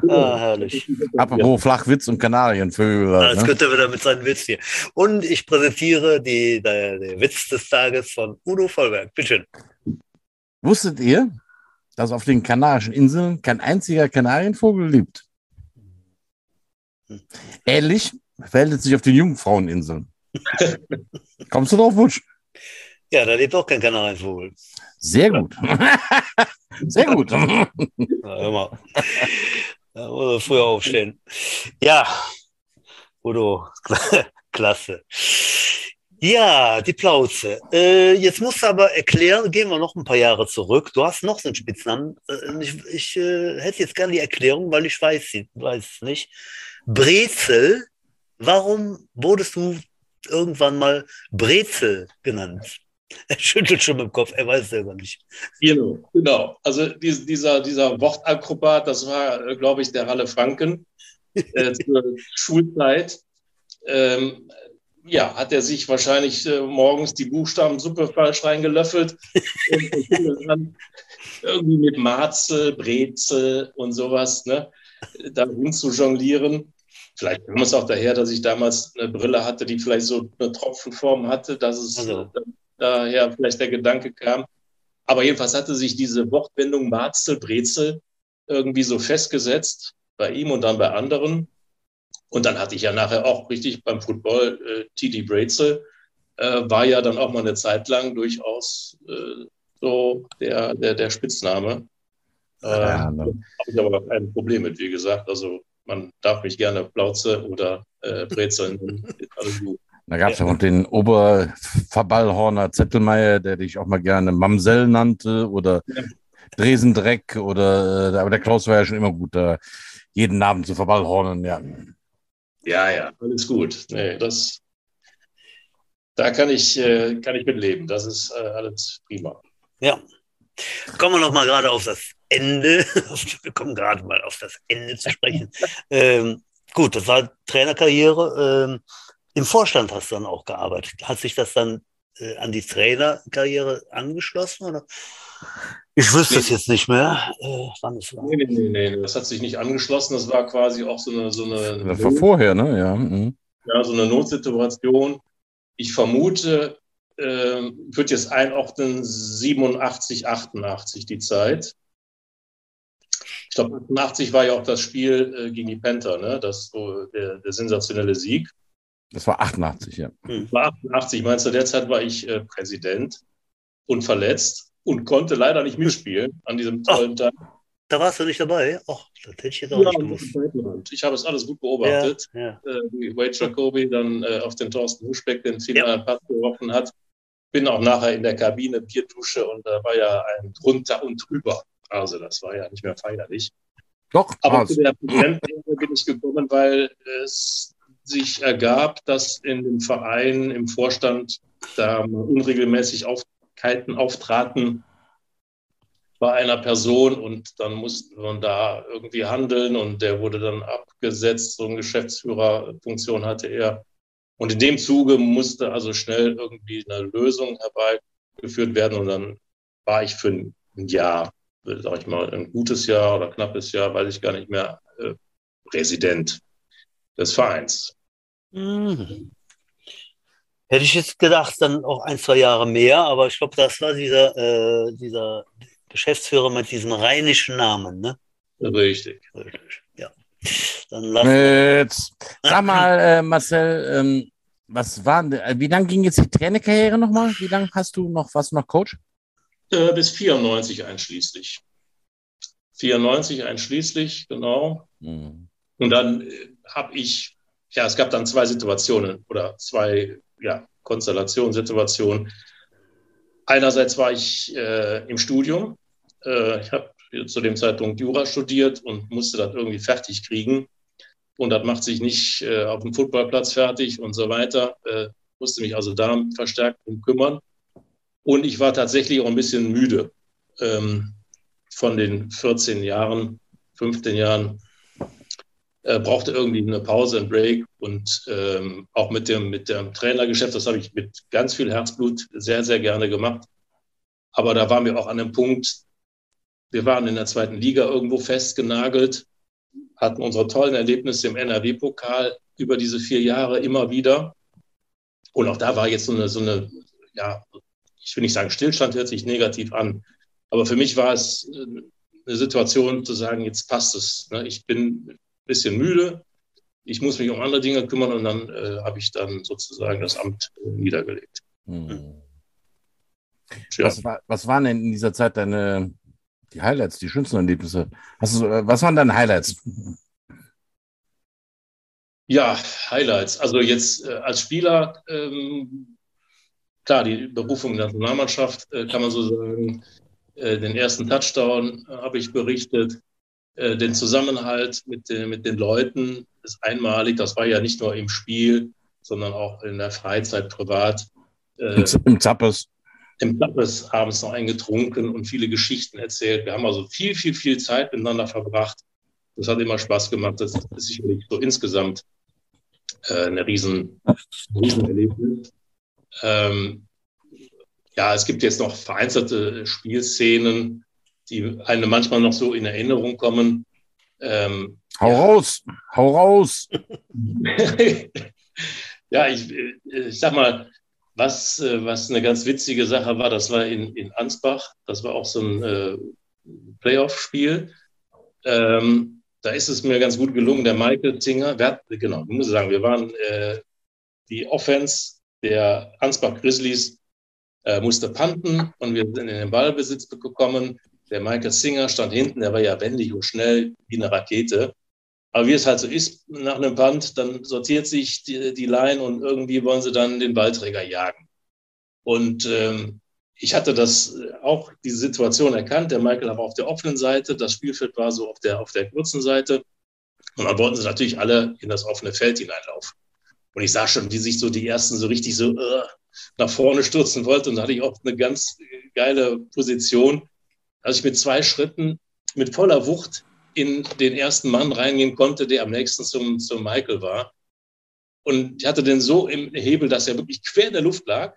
Ah, herrlich. Apropos Flachwitz und Kanarienvögel. Das ne? könnte wieder mit seinem Witz hier. Und ich präsentiere die, der, der Witz des Tages von Udo Vollberg. Bitte schön. Wusstet ihr, dass auf den Kanarischen Inseln kein einziger Kanarienvogel lebt? Hm. Ähnlich verhält es sich auf den Jungfraueninseln. Kommst du drauf, Wutsch? Ja, da lebt auch kein Kanarienvogel. Sehr gut. Sehr gut. Ja, hör mal. Da muss früher aufstehen. Ja, Udo, klasse. Ja, die Plauze. Äh, jetzt musst du aber erklären, gehen wir noch ein paar Jahre zurück. Du hast noch so einen Spitznamen. Äh, ich, ich äh, hätte jetzt gerne die Erklärung, weil ich weiß, weiß es nicht. Brezel, warum wurdest du irgendwann mal Brezel genannt? Er schüttelt schon mit dem Kopf, er weiß es selber nicht. Genau, genau. Also dieser, dieser Wortakrobat, das war, glaube ich, der Ralle Franken äh, zur Schulzeit. Ähm, ja, hat er sich wahrscheinlich äh, morgens die Buchstabensuppe falsch reingelöffelt und, dann irgendwie mit Marzel, Brezel und sowas, ne, da rum zu jonglieren. Vielleicht kommt es auch daher, dass ich damals eine Brille hatte, die vielleicht so eine Tropfenform hatte, dass es also daher vielleicht der Gedanke kam. Aber jedenfalls hatte sich diese Wortwendung Marzel, Brezel irgendwie so festgesetzt bei ihm und dann bei anderen. Und dann hatte ich ja nachher auch richtig beim Football äh, TD Brezel, äh, war ja dann auch mal eine Zeit lang durchaus äh, so der, der, der Spitzname. Äh, ja, ne. Habe ich aber kein Problem mit, wie gesagt. Also man darf mich gerne Plauze oder äh, Brezel nennen. Alles gut. Da gab es ja noch den Oberverballhorner Zettelmeier, der dich auch mal gerne Mamsell nannte oder ja. Dresendreck oder, äh, aber der Klaus war ja schon immer gut, da jeden Namen zu verballhornen, ja. Ja, ja, alles gut. Nee, das, da kann ich, äh, kann ich mitleben. Das ist äh, alles prima. Ja. Kommen wir noch mal gerade auf das Ende. Wir kommen gerade mal auf das Ende zu sprechen. ähm, gut, das war Trainerkarriere. Ähm, im Vorstand hast du dann auch gearbeitet. Hat sich das dann äh, an die Trainerkarriere angeschlossen? Oder? Ich wüsste es jetzt nicht mehr, äh, wann es war. Nee, nee, nee, nee, das hat sich nicht angeschlossen. Das war quasi auch so eine. So eine Das war vorher, ne? Ja. mhm. ja, so eine Notsituation. Ich vermute, äh, würde jetzt einordnen, 87, 88 die Zeit. Ich glaube, 88 war ja auch das Spiel äh, gegen die Panther, ne? das, so, der, der sensationelle Sieg. Das war 88, ja. War 88, meinst du, derzeit war ich äh, Präsident und verletzt und konnte leider nicht mitspielen an diesem tollen Tag. Da warst du nicht dabei? Ach, das hätte ich jetzt auch Ja, nicht gewusst. Ich habe es alles gut beobachtet. Ja, ja. äh, wie Wade Jacoby dann äh, auf den Thorsten Huschbeck den Ja. finalen Pass geworfen hat. Bin auch nachher in der Kabine Bierdusche und da war ja ein drunter und drüber. Also das war ja nicht mehr feierlich. Doch, Aber war's. zu der Präsidentenrunde bin ich gekommen, weil es sich ergab, dass in dem Verein, im Vorstand, da unregelmäßig Aufkeiten auftraten bei einer Person und dann musste man da irgendwie handeln und der wurde dann abgesetzt. So eine Geschäftsführerfunktion hatte er. Und in dem Zuge musste also schnell irgendwie eine Lösung herbeigeführt werden und dann war ich für ein Jahr, sag ich mal, ein gutes Jahr oder knappes Jahr, weiß ich gar nicht mehr, äh, Präsident des Vereins. Mhm. Hätte ich jetzt gedacht, dann auch ein, zwei Jahre mehr, aber ich glaube, das war dieser, äh, dieser Geschäftsführer mit diesem rheinischen Namen, ne? Richtig. Richtig, Ja. Dann lassen wir. Jetzt, sag mal, äh, Marcel, ähm, was war, denn- äh, wie lang ging jetzt die Trainerkarriere nochmal? Wie lange hast du noch, was noch Coach? Äh, bis 94 einschließlich. 94 einschließlich, genau. Hm. Und dann äh, habe ich, ja, es gab dann zwei Situationen oder zwei ja, Konstellationssituationen. Einerseits war ich äh, im Studium. Äh, ich habe zu dem Zeitpunkt Jura studiert und musste das irgendwie fertig kriegen. Und das macht sich nicht auf dem Footballplatz fertig und so weiter. Musste mich also da verstärkt drum kümmern. Und ich war tatsächlich auch ein bisschen müde ähm, von den 14 Jahren, 15 Jahren äh, brauchte irgendwie eine Pause, einen Break und ähm, auch mit dem, mit dem Trainergeschäft, das habe ich mit ganz viel Herzblut sehr, sehr gerne gemacht. Aber da waren wir auch an einem Punkt, wir waren in der zweiten Liga irgendwo festgenagelt, hatten unsere tollen Erlebnisse im NRW-Pokal über diese vier Jahre immer wieder. Und auch da war jetzt so eine, so eine, ja, ich will nicht sagen, Stillstand hört sich negativ an. Aber für mich war es äh, eine Situation zu sagen, jetzt passt es. Ne? Ich bin ein bisschen müde, ich muss mich um andere Dinge kümmern und dann äh, habe ich dann sozusagen das Amt äh, niedergelegt. Hm. Ja. Was, war, was waren denn in dieser Zeit deine die Highlights, die schönsten Erlebnisse? Hast du, was waren deine Highlights? Ja, Highlights. Also jetzt äh, als Spieler, ähm, klar, die Berufung in der Nationalmannschaft, äh, kann man so sagen. Äh, den ersten Touchdown äh, habe ich berichtet. Äh, den Zusammenhalt mit, den- mit den Leuten ist einmalig. Das war ja nicht nur im Spiel, sondern auch in der Freizeit privat. Äh, Im, Im Zappes. im Klappes abends noch eingetrunken und viele Geschichten erzählt. Wir haben also viel, viel, viel Zeit miteinander verbracht. Das hat immer Spaß gemacht. Das ist sicherlich so insgesamt äh, eine riesen, riesen Erlebnis. Ähm, ja, es gibt jetzt noch vereinzelte Spielszenen, die einem manchmal noch so in Erinnerung kommen. Ähm, Hau Ja. raus! Hau raus! ja, ich, ich sag mal, was, äh, was eine ganz witzige Sache war, das war in, in Ansbach, das war auch so ein äh, Playoff-Spiel. Ähm, da ist es mir ganz gut gelungen, der Michael Zinger, wer, genau, ich muss sagen, wir waren äh, die Offense der Ansbach Grizzlies äh, musste panten und wir sind in den Ballbesitz gekommen. Der Michael Singer stand hinten, der war ja wendig und schnell wie eine Rakete. Aber wie es halt so ist, nach einem Punt, dann sortiert sich die, die Line und irgendwie wollen sie dann den Ballträger jagen. Und ähm, ich hatte das auch, diese Situation erkannt. Der Michael war auf der offenen Seite, das Spielfeld war so auf der, auf der kurzen Seite. Und dann wollten sie natürlich alle in das offene Feld hineinlaufen. Und ich sah schon, wie sich so die ersten so richtig so äh, nach vorne stürzen wollten. Und da hatte ich auch eine ganz geile Position, dass ich mit zwei Schritten mit voller Wucht in den ersten Mann reingehen konnte, der am nächsten zum, zum Michael war. Und ich hatte den so im Hebel, dass er wirklich quer in der Luft lag.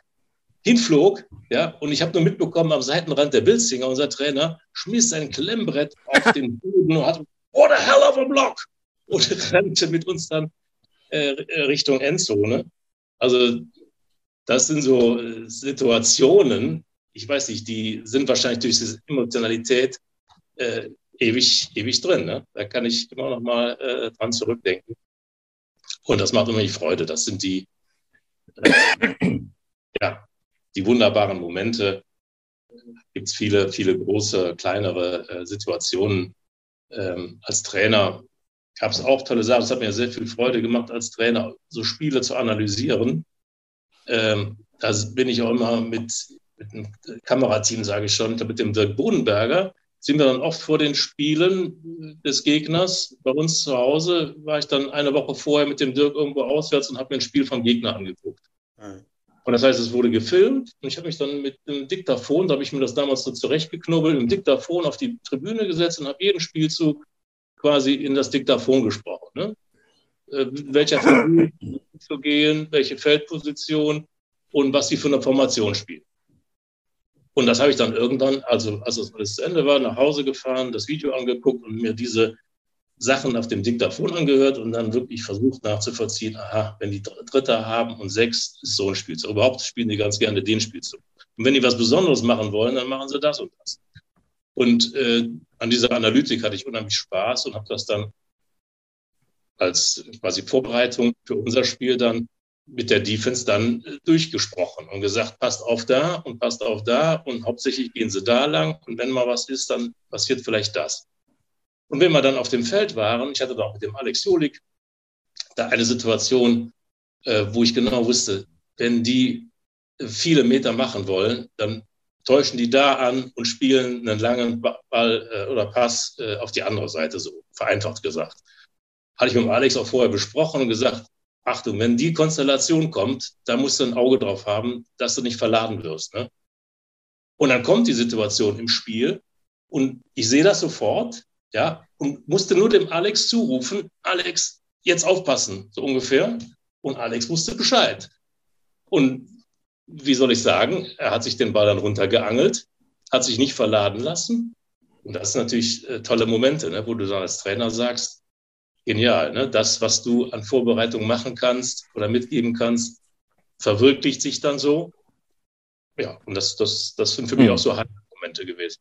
hinflog, ja, und ich habe nur mitbekommen, am Seitenrand der Bilzinger, unser Trainer, schmiss sein Klemmbrett auf den Boden und hat, what a hell of a block! Und rannte mit uns dann äh, Richtung Endzone. Also, das sind so äh, Situationen, ich weiß nicht, die sind wahrscheinlich durch diese Emotionalität äh, ewig, ewig drin. Ne? Da kann ich immer noch mal äh, dran zurückdenken. Und das macht immer Freude. Das sind die, äh, ja, die wunderbaren Momente. Gibt es viele, viele große, kleinere äh, Situationen. Ähm, als Trainer gab es auch tolle Sachen. Es hat mir sehr viel Freude gemacht, als Trainer so Spiele zu analysieren. Ähm, da bin ich auch immer mit, mit einem Kamerateam, sage ich schon, mit dem Dirk Bodenberger, sind wir dann oft vor den Spielen des Gegners. Bei uns zu Hause war ich dann eine Woche vorher mit dem Dirk irgendwo auswärts und habe mir ein Spiel vom Gegner angeguckt. Mhm. Und das heißt, es wurde gefilmt und ich habe mich dann mit einem Diktaphon, da habe ich mir das damals so zurechtgeknubbelt, im Diktaphon auf die Tribüne gesetzt und habe jeden Spielzug quasi in das Diktaphon gesprochen. Ne? Äh, welcher Figur zu gehen, welche Feldposition und was sie für eine Formation spielen. Und das habe ich dann irgendwann, also als das alles zu Ende war, nach Hause gefahren, das Video angeguckt und mir diese Sachen auf dem Diktaphon angehört und dann wirklich versucht nachzuvollziehen, aha, wenn die Dritter haben und sechs, ist so ein Spielzug. Überhaupt spielen die ganz gerne den Spielzug. Und wenn die was Besonderes machen wollen, dann machen sie das und das. Und äh, an dieser Analytik hatte ich unheimlich Spaß und habe das dann als quasi Vorbereitung für unser Spiel dann mit der Defense dann durchgesprochen und gesagt, passt auf da und passt auf da und hauptsächlich gehen sie da lang und wenn mal was ist, dann passiert vielleicht das. Und wenn wir dann auf dem Feld waren, ich hatte da auch mit dem Alex Jolik da eine Situation, äh, wo ich genau wusste, wenn die viele Meter machen wollen, dann täuschen die da an und spielen einen langen Ball äh, oder Pass äh, auf die andere Seite, so vereinfacht gesagt. Hatte ich mit Alex auch vorher besprochen und gesagt, Achtung, wenn die Konstellation kommt, da musst du ein Auge drauf haben, dass du nicht verladen wirst. Ne? Und dann kommt die Situation im Spiel und ich sehe das sofort, ja, und musste nur dem Alex zurufen, Alex, jetzt aufpassen, so ungefähr. Und Alex wusste Bescheid. Und wie soll ich sagen, er hat sich den Ball dann runtergeangelt, hat sich nicht verladen lassen. Und das sind natürlich äh, tolle Momente, ne, wo du dann als Trainer sagst, genial, ne? das, was du an Vorbereitung machen kannst oder mitgeben kannst, verwirklicht sich dann so. Ja, und das, das, das sind für mich mhm. auch so Momente gewesen.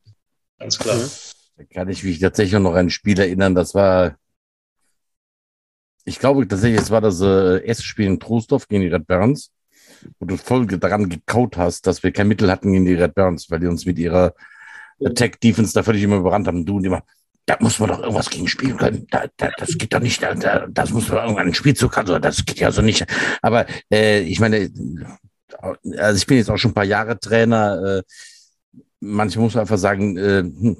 Ganz klar. Mhm. Da kann ich mich tatsächlich noch an ein Spiel erinnern, das war, ich glaube tatsächlich, es war das äh, erste Spiel in Trostorf gegen die Red Barons, wo du voll daran gekaut hast, dass wir kein Mittel hatten gegen die Red Barons, weil die uns mit ihrer Attack Defense da völlig immer überrannt haben. Du und immer, da muss man doch irgendwas gegen spielen können. Da, da, das geht doch nicht. Da, das muss man irgendwann einen Spielzug haben. Also das geht ja so nicht. Aber äh, ich meine, also ich bin jetzt auch schon ein paar Jahre Trainer. Äh, manche muss man einfach sagen, äh, hm,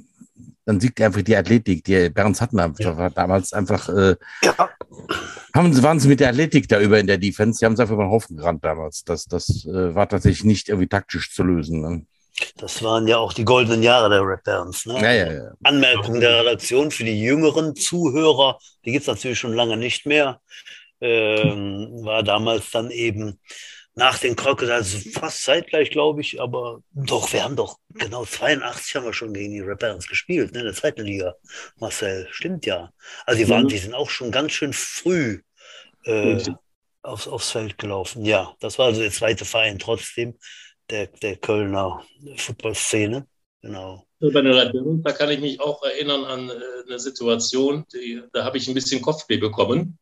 dann siegt einfach die Athletik. Die Berns hatten ja. damals einfach, äh, ja. Haben, waren sie mit der Athletik da über in der Defense. Die haben es einfach über den Haufen gerannt damals. Das, das äh, war tatsächlich nicht irgendwie taktisch zu lösen. Ne? Das waren ja auch die goldenen Jahre der Red Barons. Ne? Ja, ja, ja. Anmerkung der Redaktion für die jüngeren Zuhörer, die gibt es natürlich schon lange nicht mehr, ähm, war damals dann eben nach den Crocodiles, also fast zeitgleich, glaube ich, aber doch, wir haben doch, genau 82 haben wir schon gegen die Red Barons gespielt, ne, in der zweiten Liga. Marcel, stimmt ja. Also die, waren, mhm. die sind auch schon ganz schön früh äh, aufs, aufs Feld gelaufen. Ja, das war also der zweite Verein trotzdem der, der Kölner Footballszene. Genau. Bei der Barons, da kann ich mich auch erinnern an äh, eine Situation, die, da habe ich ein bisschen Kopfweh bekommen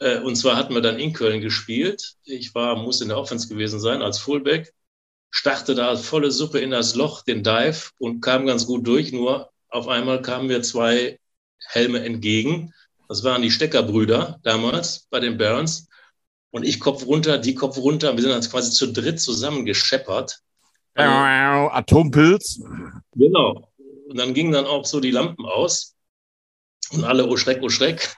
äh, und zwar hatten wir dann in Köln gespielt. Ich war, muss in der Offense gewesen sein, als Fullback. Starte da volle Suppe in das Loch, den Dive und kam ganz gut durch. Nur auf einmal kamen mir zwei Helme entgegen. Das waren die Steckerbrüder damals bei den Barons. Und ich Kopf runter, die Kopf runter. Wir sind dann quasi zu dritt zusammen gescheppert. Atompilz. Genau. Und dann gingen dann auch so die Lampen aus. Und alle, oh Schreck, oh Schreck.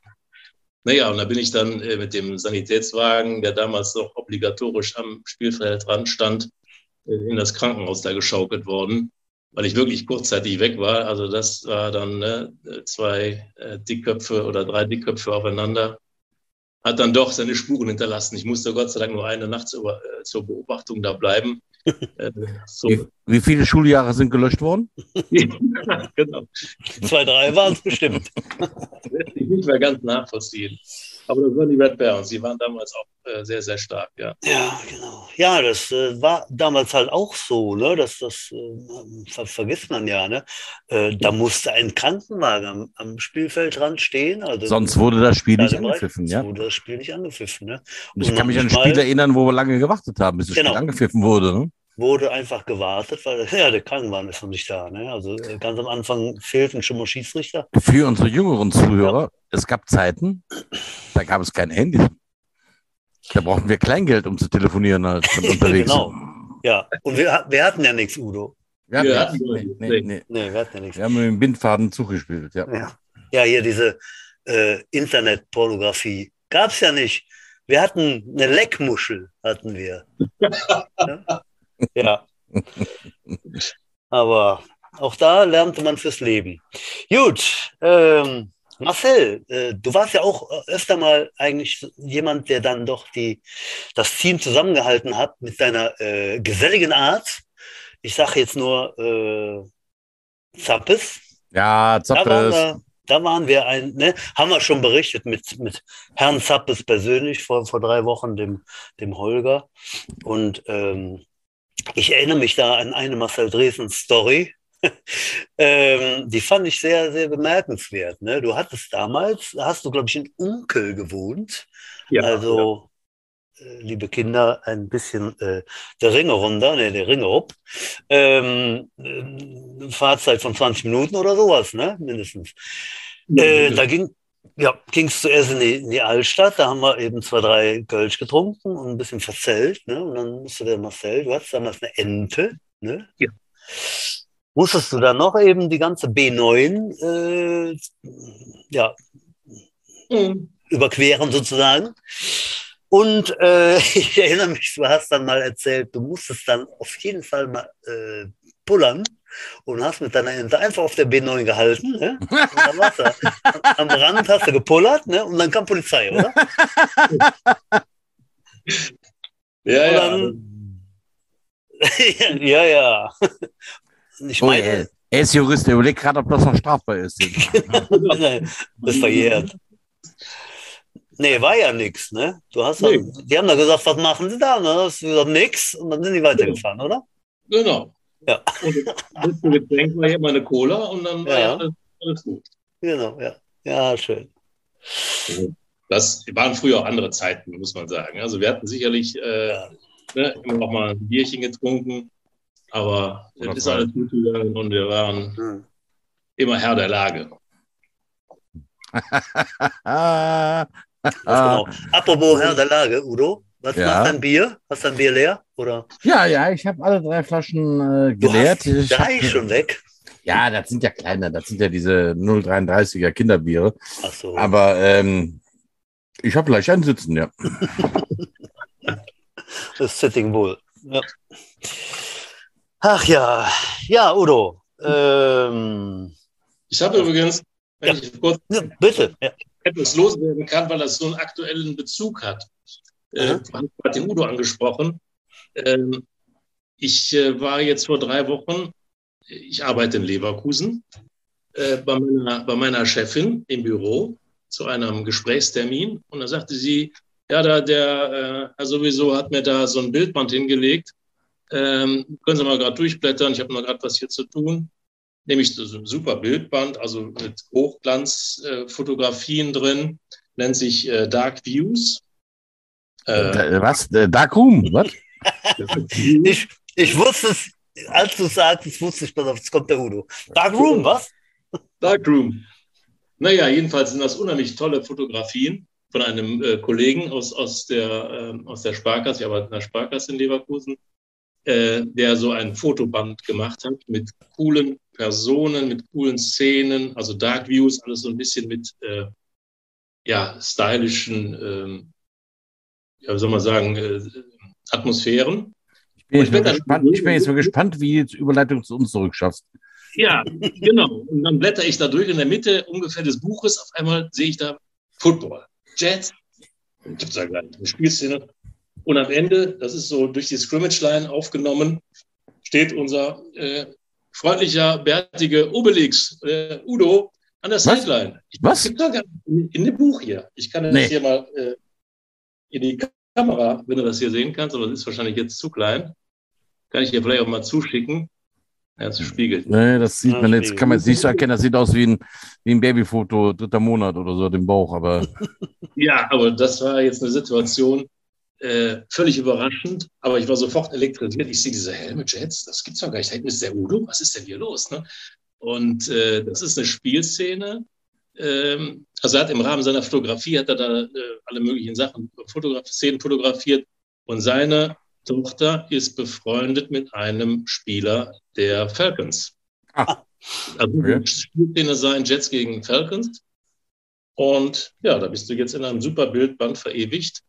Naja, und da bin ich dann äh, mit dem Sanitätswagen, der damals noch obligatorisch am Spielfeldrand stand, äh, in das Krankenhaus da geschaukelt worden, weil ich wirklich kurzzeitig weg war. Also das war dann ne, zwei äh, Dickköpfe oder drei Dickköpfe aufeinander. Hat dann doch seine Spuren hinterlassen. Ich musste Gott sei Dank nur eine Nacht zur, äh, zur Beobachtung da bleiben. Äh, so. wie, wie, viele Schuljahre sind gelöscht worden? genau. Zwei, drei waren es bestimmt. Das lässt sich nicht mehr ganz nachvollziehen. Aber das waren die Red Barons, die waren damals auch äh, sehr, sehr stark, ja. Ja, genau. Ja, das äh, war damals halt auch so, ne? Das, das äh, ver vergisst man ja, ne? Äh, da musste ein Krankenwagen am, am Spielfeldrand stehen. Also Sonst wurde das Spiel nicht angepfiffen, ja. wurde das Spiel nicht angepfiffen, ne? Und ich kann mich an ein Spiel erinnern, wo wir lange gewartet haben, bis das genau. Spiel angepfiffen wurde, ne? wurde einfach gewartet, weil ja, der Krankenwagen ist noch nicht da. Ne? Also äh, ganz am Anfang fehlten schon mal Schiedsrichter. Für unsere jüngeren Zuhörer, ja. Es gab Zeiten, da gab es kein Handy. Da brauchten wir Kleingeld, um zu telefonieren als unterwegs. genau. Ja, und wir, wir hatten ja nichts, Udo. Wir hatten, ja, nee, nee, nee, nee, wir hatten ja nichts. Wir haben mit dem Bindfaden zugespielt, ja. Ja, ja hier diese äh, Internetpornografie gab es ja nicht. Wir hatten eine Leckmuschel, hatten wir. ja? Ja. Aber auch da lernte man fürs Leben. Gut, ähm, Marcel, äh, du warst ja auch öfter mal eigentlich jemand, der dann doch die, das Team zusammengehalten hat mit deiner äh, geselligen Art. Ich sage jetzt nur äh, Zappes. Ja, Zappes. Da waren wir, da waren wir ein, ne, haben wir schon berichtet mit, mit Herrn Zappes persönlich vor, vor drei Wochen, dem, dem Holger. Und ähm, ich erinnere mich da an eine Marcel Dresden Story. ähm, die fand ich sehr, sehr bemerkenswert. Ne? Du hattest damals, hast du, glaube ich, in Unkel gewohnt. Ja, also, ja. Äh, liebe Kinder, ein bisschen äh, der Ringe runter, ne, der Ringe hopp. Ähm, äh, Fahrzeit von 20 Minuten oder sowas, ne? mindestens. Äh, da ging, ja, ging es zuerst in die, in die, Altstadt, da haben wir eben zwei, drei Kölsch getrunken und ein bisschen verzählt. Ne? Und dann musste der Marcel, du hattest damals eine Ente, ne? Ja. Musstest du dann noch eben die ganze B9 äh, ja, mhm. überqueren sozusagen. Und äh, ich erinnere mich, du hast dann mal erzählt, du musstest dann auf jeden Fall mal äh, pullern und hast mit deiner Ente einfach auf der B9 gehalten. Ne? Und dann warst du, am Rand hast du gepullert ne? und dann kam Polizei, oder? ja, dann, ja. ja, ja. Ich oh, meine, er ist Jurist, er überlegt gerade, ob das noch strafbar ist. das ist verjährt. Nee, war ja nichts, ne? Du hast nee. dann, die haben da gesagt, was machen sie da? Ne? Hast du gesagt, nix und dann sind die weitergefahren, oder? Genau. Ja. Und das Getränk war hier mal eine Cola und dann war ja alles, alles gut. Genau, ja. Ja, schön. Das waren früher auch andere Zeiten, muss man sagen. Also wir hatten sicherlich äh, ja. ne, immer noch mal ein Bierchen getrunken, aber es ist alles gut gegangen und wir waren hm. immer Herr der Lage. genau. Apropos Herr der Lage, Udo. Was ja. macht dein Bier? Hast du dein Bier leer? Oder? Ja, ja, ich habe alle drei Flaschen äh, geleert. Hast drei hab, schon weg. Ja, das sind ja kleine, das sind ja diese 0,33er Kinderbiere. Ach so. Aber ähm, ich habe gleich einen sitzen, ja. das Sitting Bull. Ja. Ach ja, ja, Udo. Ähm, ich habe übrigens, wenn ja. ich kurz ja, bitte. Ja. etwas loswerden kann, weil das so einen aktuellen Bezug hat äh, hat den Udo angesprochen. Ähm, ich äh, war jetzt vor drei Wochen, ich arbeite in Leverkusen, äh, bei, meiner, bei meiner Chefin im Büro zu einem Gesprächstermin und da sagte sie, ja, da, der äh, sowieso hat mir da so ein Bildband hingelegt. Ähm, können Sie mal gerade durchblättern, ich habe noch gerade was hier zu tun. Nämlich so ein super Bildband, also mit Hochglanzfotografien äh, drin, nennt sich äh, Dark Views. Äh, was? Darkroom? Was? ich, ich wusste es, als du sagst, wusste ich, pass auf, jetzt kommt der Udo. Darkroom, was? Darkroom. Naja, jedenfalls sind das unheimlich tolle Fotografien von einem äh, Kollegen aus, aus, der, äh, aus der Sparkasse, ich arbeite in der Sparkasse in Leverkusen, äh, der so ein Fotoband gemacht hat mit coolen Personen, mit coolen Szenen, also Dark Views, alles so ein bisschen mit äh, ja, stylischen ähm, ja, wie soll man sagen, äh, Atmosphären. Ich bin, jetzt, bin gespannt, ich bin jetzt mal gespannt, wie die Überleitung zu uns zurückschaffst. Ja, genau. Und dann blätter ich da durch. In der Mitte ungefähr des Buches, auf einmal sehe ich da Football, Jets. Gibt es da gleich eine Spielszene. Und am Ende, das ist so durch die Scrimmage-Line aufgenommen, steht unser äh, freundlicher, bärtige Obelix, äh, Udo, an der Sideline. Was? In, in dem Buch hier. Ich kann das nee. hier mal äh, in die Kamera, wenn du das hier sehen kannst, aber das ist wahrscheinlich jetzt zu klein. Kann ich dir vielleicht auch mal zuschicken. Ja, es spiegelt. Nee, das sieht man jetzt, kann man jetzt nicht so erkennen. Das sieht aus wie ein, wie ein Babyfoto, dritter Monat oder so, den Bauch, aber. ja, aber das war jetzt eine Situation, äh, völlig überraschend, aber ich war sofort elektrisiert. Ich sehe diese Helme Jets, das gibt's doch gar nicht. Da hinten ist der Udo, was ist denn hier los? Ne? Und äh, das ist eine Spielszene. Ähm, also er hat im Rahmen seiner Fotografie hat er da äh, alle möglichen Sachen, Fotograf Szenen fotografiert und seine Tochter ist befreundet mit einem Spieler der Falcons. Ah. Also okay. Spielszene sein Jets gegen Falcons. Und ja, da bist du jetzt in einem super Bildband verewigt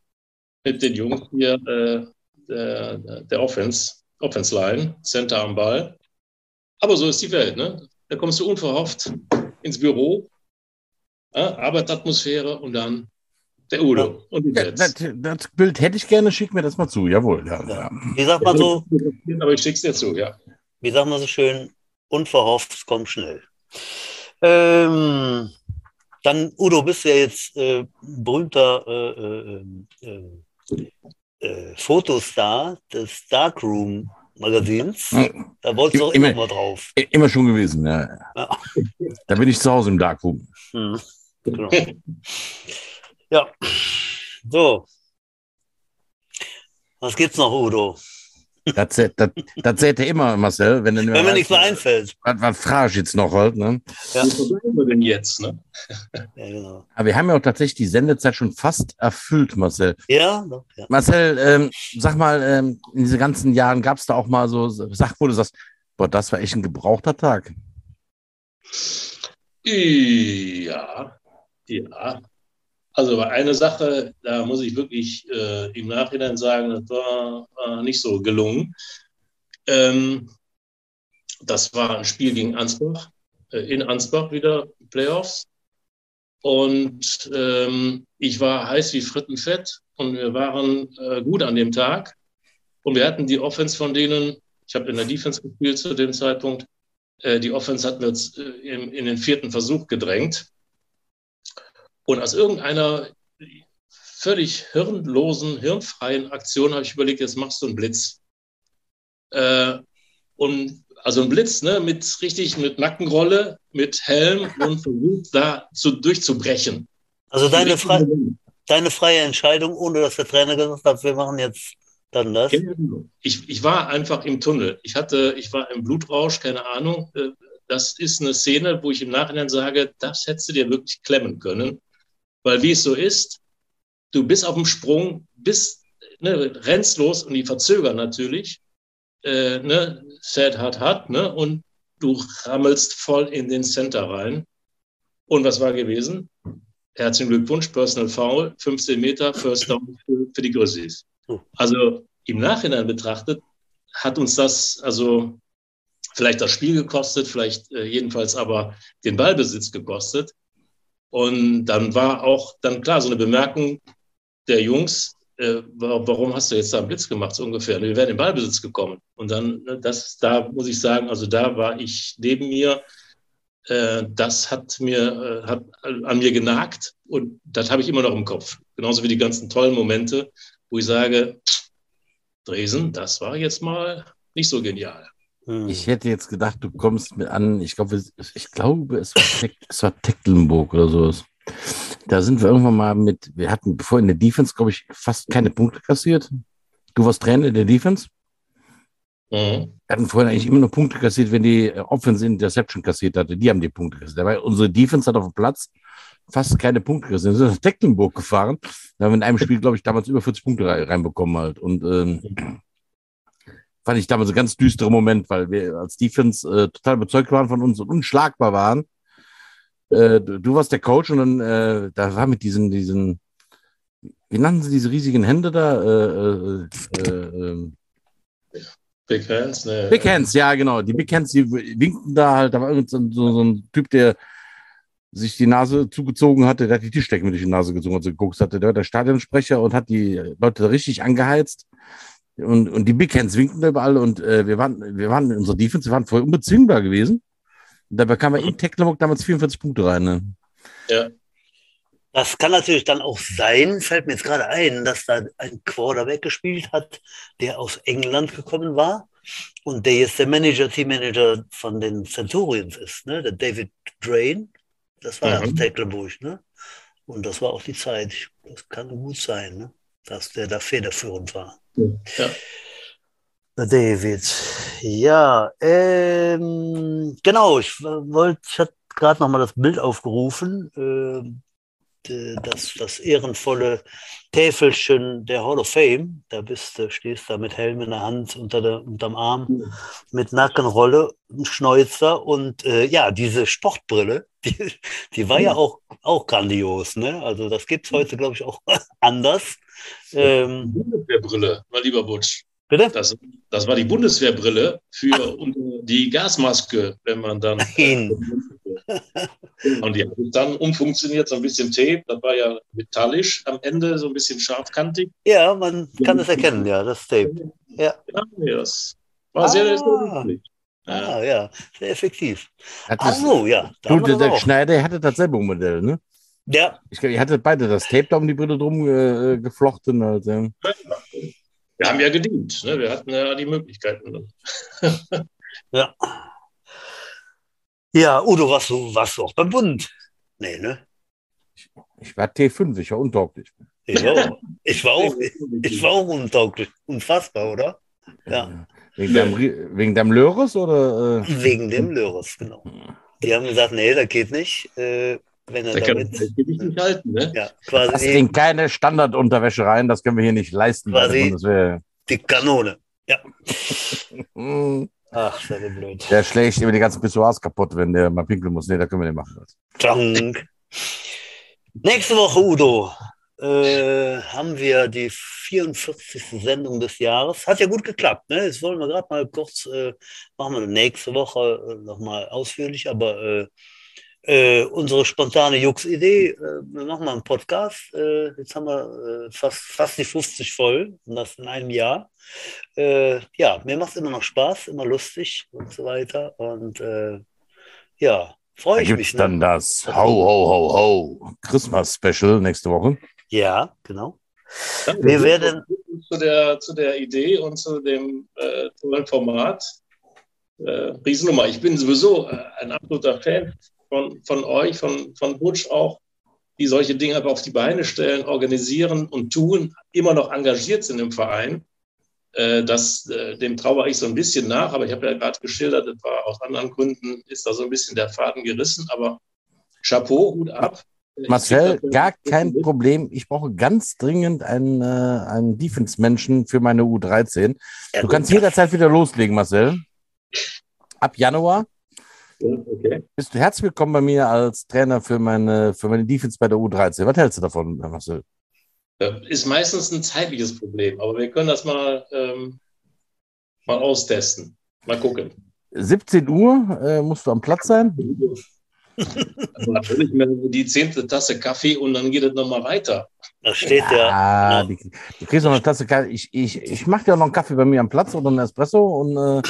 mit den Jungs hier äh, der, der Offense, Offense Line, Center am Ball. Aber so ist die Welt, ne? Da kommst du unverhofft ins Büro, äh, Arbeitsatmosphäre und dann der Udo. Und die ja, das, das, Bild hätte ich gerne, schick mir das mal zu, jawohl. Ja, ja. Wie sagt man so? Aber ich schick's dir zu, ja. Wie sagt man so schön? Unverhofft, es kommt schnell. Ähm, dann, Udo, bist du ja jetzt äh, berühmter äh, äh, äh äh, Fotostar des Darkroom Magazins. Da wolltest du auch immer, immer drauf. Immer schon gewesen, ja. ja. Da bin ich zu Hause im Darkroom. Mhm. Genau. ja. So. Was gibt's noch, Udo? Das, das, das seht ihr immer, Marcel. Wenn, wenn mir nichts mehr einfällt. Was, was frage ich jetzt noch halt? Ne? Ja. Wo bleiben wir denn jetzt? Ne? ja, genau. Aber wir haben ja auch tatsächlich die Sendezeit schon fast erfüllt, Marcel. Ja, doch, ja. Marcel, ähm, sag mal, ähm, in diesen ganzen Jahren gab es da auch mal so Sachen, wo du sagst, boah, das war echt ein gebrauchter Tag. Ja, ja. Also eine Sache, da muss ich wirklich äh, im Nachhinein sagen, das war, war nicht so gelungen. Ähm, das war ein Spiel gegen Ansbach, äh, in Ansbach wieder, Playoffs. Und ähm, ich war heiß wie Frittenfett und wir waren äh, gut an dem Tag. Und wir hatten die Offense von denen, ich habe in der Defense gespielt zu dem Zeitpunkt, äh, die Offense hatten wir jetzt, äh, in, in den vierten Versuch gedrängt. Und aus irgendeiner völlig hirnlosen, hirnfreien Aktion habe ich überlegt, jetzt machst du einen Blitz. Äh, und also ein Blitz, ne, mit richtig mit Nackenrolle, mit Helm und versucht da zu, durchzubrechen. Also deine, Fre deine freie Entscheidung, ohne dass der Trainer gesagt hat, wir machen jetzt dann das? Genau. Ich, ich war einfach im Tunnel. Ich hatte, ich war im Blutrausch, keine Ahnung. Äh, das ist eine Szene, wo ich im Nachhinein sage, das hättest du dir wirklich klemmen können. Weil wie es so ist, du bist auf dem Sprung, bist, ne, rennst los und die verzögern natürlich. Äh, ne, sad, hard, hard, ne, und du rammelst voll in den Center rein. Und was war gewesen? Herzlichen Glückwunsch, Personal Foul, 15 Meter, First Down für, für die Grizzlies. Oh. Also im Nachhinein betrachtet hat uns das also vielleicht das Spiel gekostet, vielleicht äh, jedenfalls aber den Ballbesitz gekostet. Und dann war auch dann klar so eine Bemerkung der Jungs, äh, warum hast du jetzt da einen Blitz gemacht, so ungefähr. Wir wären in Ballbesitz gekommen. Und dann, ne, das, da muss ich sagen, also da war ich neben mir, äh, das hat mir, äh, hat an mir genagt und das habe ich immer noch im Kopf. Genauso wie die ganzen tollen Momente, wo ich sage, Dresen, das war jetzt mal nicht so genial. Hm. Ich hätte jetzt gedacht, du kommst mit an, ich glaube, ich glaube, es war, es war Tecklenburg oder sowas. Da sind wir irgendwann mal mit, wir hatten bevor in der Defense, glaube ich, fast keine Punkte kassiert. Du warst Trainer in der Defense. Mhm. Wir hatten vorhin eigentlich immer nur Punkte kassiert, wenn die äh, Offense Interception kassiert hatte. Die haben die Punkte kassiert. Dabei unsere Defense hat auf dem Platz fast keine Punkte kassiert. Wir sind nach Tecklenburg gefahren. Da haben wir in einem Spiel, glaube ich, damals über 40 Punkte reinbekommen halt. Und ähm, fand ich damals ein ganz düsterer Moment, weil wir als Defense äh, total überzeugt waren von uns und unschlagbar waren. Äh, du, warst der Coach und dann äh, da war mit diesen, diesen, wie nannten sie diese riesigen Hände da? Äh, äh, äh ähm, Big Hands, ne? Big Hands, ja, genau. Die Big Hands, die winkten da halt, da war irgend so, so, so ein Typ, der sich die Nase zugezogen hatte, der hat die Tischdecke mit durch die Nase gezogen, als er geguckt hatte. Der war der Stadionsprecher und hat die Leute richtig angeheizt. Und, und die Big Hands winkten überall und äh, wir waren, wir waren in unserer Defense, wir waren voll unbezwingbar gewesen. Und dabei kamen wir in Tecklenburg damals 44 Punkte rein. Ne? Ja. Das kann natürlich dann auch sein, fällt mir jetzt gerade ein, dass da ein Quarterback gespielt hat, der aus England gekommen war und der jetzt der Manager, Teammanager von den Centurions ist, ne? der David Drain. Das war ja aus Mhm. Tecklenburg, ne? Und das war auch die Zeit. Das kann gut sein, ne? Dass der da federführend war. Ja. David. Ja, ähm, genau, ich wollte, ich hatte gerade nochmal das Bild aufgerufen, ähm, das, das ehrenvolle Täfelchen der Hall of Fame. Da bist du, stehst da mit Helm in der Hand unter der, unterm Arm, mit Nackenrolle, Schnäuzer und äh, ja, diese Sportbrille, die, die war ja auch, auch grandios, ne? Also das gibt es heute, glaube ich, auch anders. Ähm, Bundeswehrbrille, mein lieber Butsch. bitte? Das, das war die Bundeswehrbrille für die Gasmaske, wenn man dann. Nein. Und die haben dann umfunktioniert, so ein bisschen Tape, das war ja metallisch am Ende, so ein bisschen scharfkantig. Ja, man kann es erkennen, ja, das Tape. Ja, Ja, das war sehr, sehr Ah. Ja. ah, ja, sehr effektiv. Hat Ach das, so, ja. wir der, auch. Schneider, der hatte dasselbe Modell, ne? Ja, Ich glaube, ihr hattet beide das Tape da um die Brille drum äh, geflochten. Halt, ja. Wir haben ja gedient, ne? wir hatten ja die Möglichkeiten. ja. Ja, Udo, warst du, warst du auch beim Bund? Nee, ne? Ich war T5, ich war untauglich. Ich auch. Ich war auch, ich war auch untauglich. Unfassbar, oder? Ja. Wegen deinem, Rie- wegen deinem Löres oder? Äh? Wegen dem Löres, genau. Die haben gesagt, nee, das geht nicht. Äh, wenn er Da kann damit, das will ich nicht halten. Ne? ja, Das quasi die, sind keine Standardunterwäsche rein, das können wir hier nicht leisten. Quasi- die Kanone. Hm, Ach, sei der blöd. Der schlägt immer die ganzen Pissoirs kaputt, wenn der mal pinkeln muss. Nee, da können wir nicht machen. Krank. Nächste Woche, Udo, äh, haben wir die 44. Sendung des Jahres. Hat ja gut geklappt. Ne? Jetzt wollen wir gerade mal kurz, äh, machen wir nächste Woche äh, nochmal ausführlich, aber äh, äh, unsere spontane Jux-Idee, äh, wir machen mal einen Podcast. Äh, jetzt haben wir äh, fast, fast die 50 voll und das in einem Jahr. Äh, ja, mir macht es immer noch Spaß, immer lustig und so weiter. Und äh, ja, freue Da ich gibt mich. ne? dann das Ho, Ho, Ho, Ho Christmas Special nächste Woche. Ja, genau. Dann Wir werden- Zu der, zu der Idee und zu dem äh, tollen Format. Äh, Riesennummer. Ich bin sowieso äh, ein absoluter Fan von, von euch, von, von Butch auch, die solche Dinge einfach auf die Beine stellen, organisieren und tun, immer noch engagiert sind im Verein. Äh, das, äh, dem trauere ich so ein bisschen nach, aber ich habe ja gerade geschildert, aus anderen Gründen, ist da so ein bisschen der Faden gerissen, aber Chapeau, Hut ab. Marcel, gar kein Problem. Ich brauche ganz dringend einen, äh, einen Defense-Menschen für meine U13. Ja, Du kannst jederzeit wieder loslegen, Marcel. Ab Januar Okay. bist du herzlich willkommen bei mir als Trainer für meine, für meine Defense bei der U13. Was hältst du davon, Marcel? Äh, Ist meistens ein zeitliches Problem, aber wir können das mal, ähm, mal austesten. Mal gucken. 17 Uhr äh, musst du am Platz sein. Natürlich mehr die zehnte Tasse Kaffee und dann geht es nochmal weiter. Da steht ja, Ja, genau. die, du kriegst noch eine Tasse Kaffee. Ich, ich, ich mache dir auch noch einen Kaffee bei mir am Platz oder einen Espresso und äh,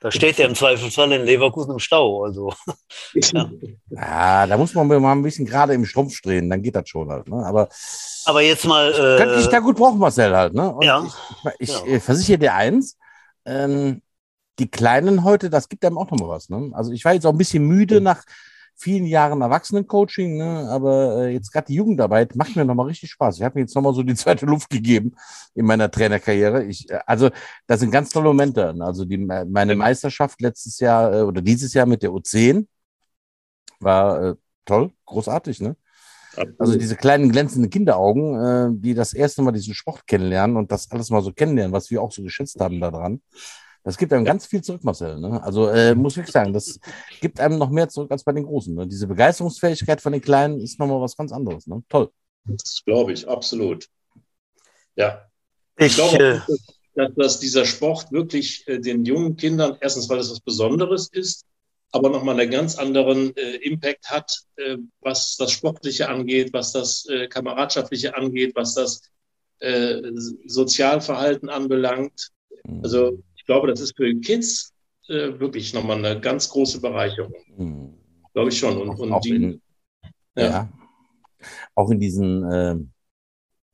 da steht ja im Zweifelsfall in Leverkusen im Stau. Also, ja, Ah, da muss man mal ein bisschen gerade im Strumpf drehen, dann geht das schon halt. Ne? Aber aber jetzt mal. könnte ich da Äh, gut brauchen, Marcel halt. Ne? Und Ja. ich, ich, Genau. äh, versichere dir eins, ähm, die Kleinen heute, das gibt einem auch noch mal was. Ne? Also ich war jetzt auch ein bisschen müde nach vielen Jahren Erwachsenencoaching, ne? aber äh, jetzt gerade die Jugendarbeit macht mir noch mal richtig Spaß. Ich habe mir jetzt noch mal so die zweite Luft gegeben in meiner Trainerkarriere. Ich, äh, also das sind ganz tolle Momente. Also die, meine Ja. Meisterschaft letztes Jahr äh, oder dieses Jahr mit der U10 war äh, toll, großartig. Ne? Also diese kleinen glänzenden Kinderaugen, äh, die das erste Mal diesen Sport kennenlernen und das alles mal so kennenlernen, was wir auch so geschätzt haben daran. Das gibt einem ganz viel zurück, Marcel. Ne? Also äh, muss ich sagen, das gibt einem noch mehr zurück als bei den Großen. Ne? Diese Begeisterungsfähigkeit von den Kleinen ist nochmal was ganz anderes. Ne? Toll. Das glaube ich, absolut. Ja, ich ich, glaube, äh, dass, dass dieser Sport wirklich äh, den jungen Kindern, erstens, weil es was Besonderes ist, aber nochmal einen ganz anderen äh, Impact hat, äh, was das Sportliche angeht, was das äh, Kameradschaftliche angeht, was das äh, Sozialverhalten anbelangt. Mhm. Also glaube, das ist für Kids äh, wirklich nochmal eine ganz große Bereicherung. Mhm. Glaube ich schon. Und, und auch, die, in, ja. ja. auch in diesen äh,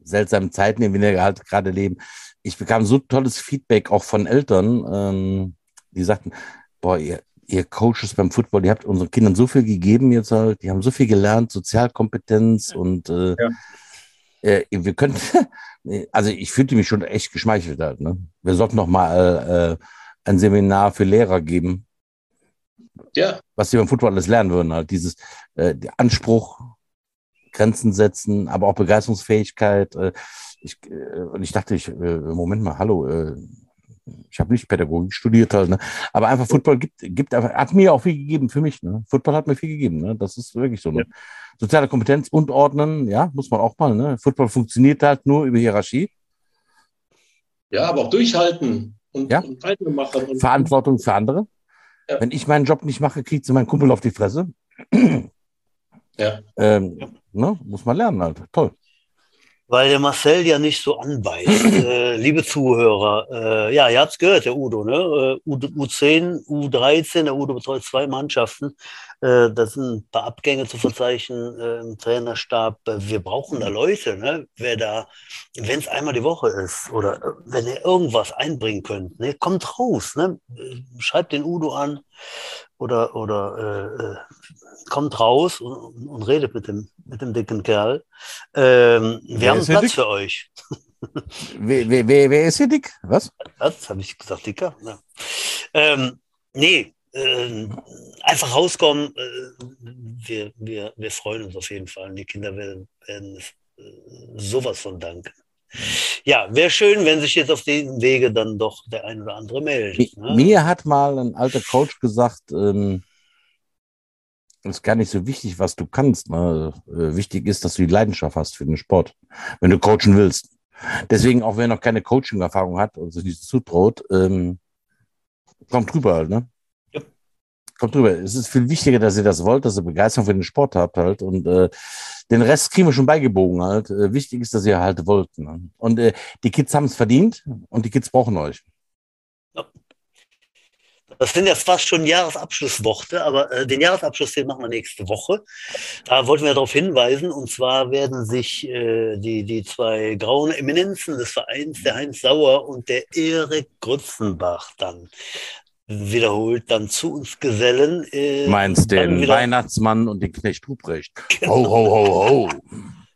seltsamen Zeiten, in denen wir halt gerade leben. Ich bekam so tolles Feedback auch von Eltern, ähm, die sagten, boah, ihr, ihr Coaches beim Football, ihr habt unseren Kindern so viel gegeben jetzt halt, die haben so viel gelernt, Sozialkompetenz und äh, ja. Äh, wir können, also ich fühlte mich schon echt geschmeichelt halt. Ne? Wir sollten noch mal äh, ein Seminar für Lehrer geben, ja. was sie beim Football alles lernen würden. Halt dieses äh, Anspruch, Grenzen setzen, aber auch Begeisterungsfähigkeit. Äh, ich, äh, und ich dachte, ich, äh, Moment mal, hallo, äh, ich habe nicht Pädagogik studiert halt, ne? aber einfach Football gibt, gibt hat mir auch viel gegeben für mich. Ne? Football hat mir viel gegeben. Ne? Das ist wirklich so. Ne? Ja. Soziale Kompetenz und Ordnen, ja, muss man auch mal. Ne? Football funktioniert halt nur über Hierarchie. Ja, aber auch durchhalten und, ja? und weitermachen. Und Verantwortung für andere. Ja. Wenn ich meinen Job nicht mache, kriegt sie mein Kumpel auf die Fresse. Ja. Ähm, ne? Muss man lernen halt. Toll weil der Marcel ja nicht so anbeißt. äh, liebe Zuhörer, äh, ja, ihr habt es gehört, der Udo, ne? U, U10, U13, der Udo betreut zwei Mannschaften. Äh, das sind ein paar Abgänge zu verzeichnen äh, im Trainerstab. Äh, wir brauchen da Leute, ne? Wer da, wenn es einmal die Woche ist oder äh, wenn ihr irgendwas einbringen könnt, ne? kommt raus, ne? Schreibt den Udo an oder, oder kommt raus und, und, redet mit dem, mit dem dicken Kerl. Ähm, wir haben Platz dick? für euch. wer, wer, wer, wer, ist hier dick? Was? Was? Habe ich gesagt, dicker? Ja. Ähm, nee, äh, einfach rauskommen. Äh, wir, wir, wir freuen uns auf jeden Fall. Die Kinder werden, werden äh, sowas von danken. Ja, wäre schön, wenn sich jetzt auf dem Wege dann doch der ein oder andere meldet. Ne? Mir hat mal ein alter Coach gesagt, ähm, ist gar nicht so wichtig, was du kannst. Ne? Äh, wichtig ist, dass du die Leidenschaft hast für den Sport, wenn du coachen willst. Deswegen, auch wer noch keine Coaching-Erfahrung hat und sich nicht zutraut, ähm, kommt drüber halt, ne? Ja. Kommt drüber. Es ist viel wichtiger, dass ihr das wollt, dass ihr Begeisterung für den Sport habt halt und äh, den Rest kriegen wir schon beigebogen halt. Äh, wichtig ist, dass ihr halt wollt. Ne? Und äh, die Kids haben es verdient und die Kids brauchen euch. Das sind jetzt fast schon Jahresabschlussworte, aber äh, den Jahresabschluss den machen wir nächste Woche. Da wollten wir darauf hinweisen, und zwar werden sich äh, die, die zwei grauen Eminenzen des Vereins, der Heinz Sauer und der Erik Grützenbach, dann wiederholt dann zu uns gesellen. Äh, Meinst den Weihnachtsmann und den Knecht Ruprecht? Genau. Ho, ho, ho, ho.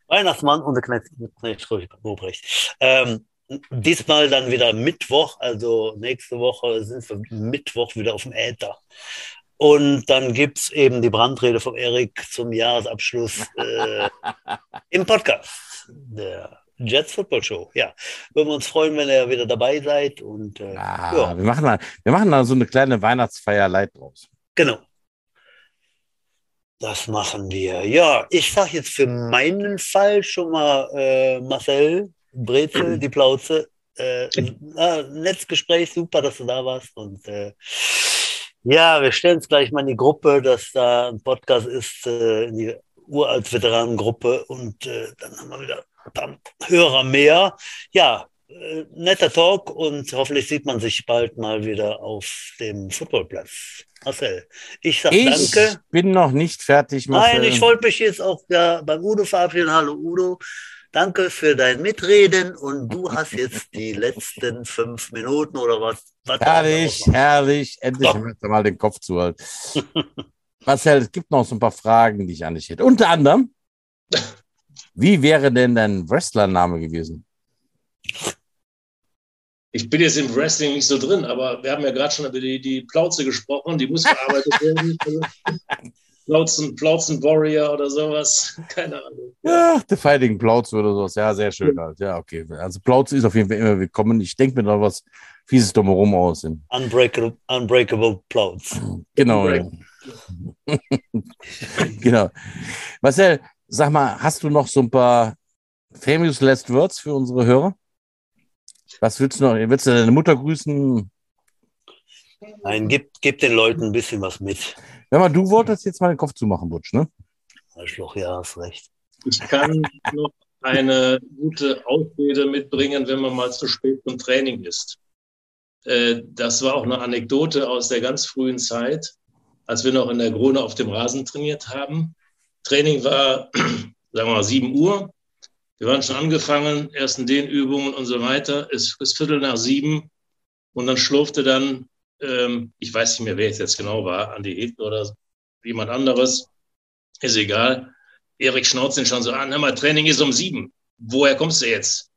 Weihnachtsmann und der Knecht, Knecht Ruprecht. Ähm, Diesmal dann wieder Mittwoch, also nächste Woche sind wir Mittwoch wieder auf dem Äther. Und dann gibt es eben die Brandrede von Erik zum Jahresabschluss äh, im Podcast der Jets Football Show. Ja, würden wir uns freuen, wenn ihr wieder dabei seid. Und, äh, ah, ja. wir, machen da, wir machen da so eine kleine Weihnachtsfeier Light draus. Genau. Das machen wir. Ja, ich sage jetzt für meinen Fall schon mal, äh, Marcel, Brezel, die Plauze. Äh, äh, Netzgespräch, super, dass du da warst. Und äh, ja, wir stellen es gleich mal in die Gruppe, dass da ein Podcast ist, äh, in die uralt Veteranengruppe. Und äh, dann haben wir wieder ein paar Hörer mehr. Ja, äh, netter Talk und hoffentlich sieht man sich bald mal wieder auf dem Footballplatz. Marcel, ich sage danke. Ich bin noch nicht fertig. Marcel. Nein, ich wollte mich jetzt auch ja, beim Udo verabschieden. Hallo Udo. Danke für dein Mitreden und du hast jetzt die letzten fünf Minuten oder was? was herrlich, herrlich. Endlich mal den Kopf zu halten. Marcel, es gibt noch so ein paar Fragen, die ich an dich hätte. Unter anderem, wie wäre denn dein Wrestlername gewesen? Ich bin jetzt im Wrestling nicht so drin, aber wir haben ja gerade schon über die, die Plauze gesprochen, die muss verarbeitet werden. Plauzen, Plauzen Warrior oder sowas. Keine Ahnung. Ja, der Fighting Plauz oder sowas. Ja, sehr schön halt. Ja, okay. Also Plauz ist auf jeden Fall immer willkommen. Ich denke mir da was Fieses drumherum aus. Unbreakable, unbreakable Plauz. Genau. Ja. genau. Marcel, sag mal, hast du noch so ein paar famous last words für unsere Hörer? Was willst du noch? Willst du deine Mutter grüßen? Nein, gib, gib den Leuten ein bisschen was mit. Wenn mal du wolltest jetzt mal den Kopf zumachen, Butsch, ne? Arschloch, ja, hast recht. Ich kann noch eine gute Ausrede mitbringen, wenn man mal zu spät zum Training ist. Äh, das war auch eine Anekdote aus der ganz frühen Zeit, als wir noch in der Krone auf dem Rasen trainiert haben. Training war, sagen wir mal, 7 Uhr. Wir waren schon angefangen, erst in den Übungen und so weiter. Es ist Viertel nach sieben und dann schlurfte dann, ähm, ich weiß nicht mehr, wer es jetzt genau war, Andi Heten oder jemand anderes, ist egal. Erik schnauzt ihn schon so an, hör mal, Training ist um sieben. Woher kommst du jetzt?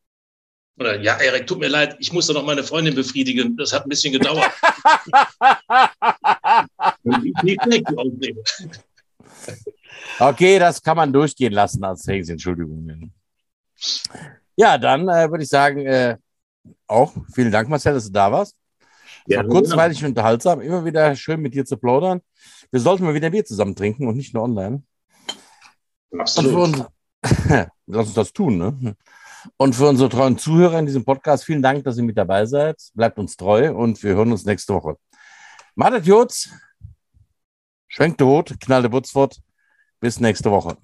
Oder, ja, Erik, tut mir leid, ich musste noch meine Freundin befriedigen. Das hat ein bisschen gedauert. okay, das kann man durchgehen lassen als Hengst, Entschuldigung. Ja, dann äh, würde ich sagen, äh, auch vielen Dank, Marcel, dass du da warst. Ja, war kurzweilig und unterhaltsam. Immer wieder schön mit dir zu plaudern. Wir sollten mal wieder Bier zusammen trinken und nicht nur online. Absolut. Uns, lass uns das tun, ne? Und für unsere treuen Zuhörer in diesem Podcast, vielen Dank, dass ihr mit dabei seid. Bleibt uns treu und wir hören uns nächste Woche. Madet Jutz, schwenkt Hut, knallt der Butzfort. Bis nächste Woche.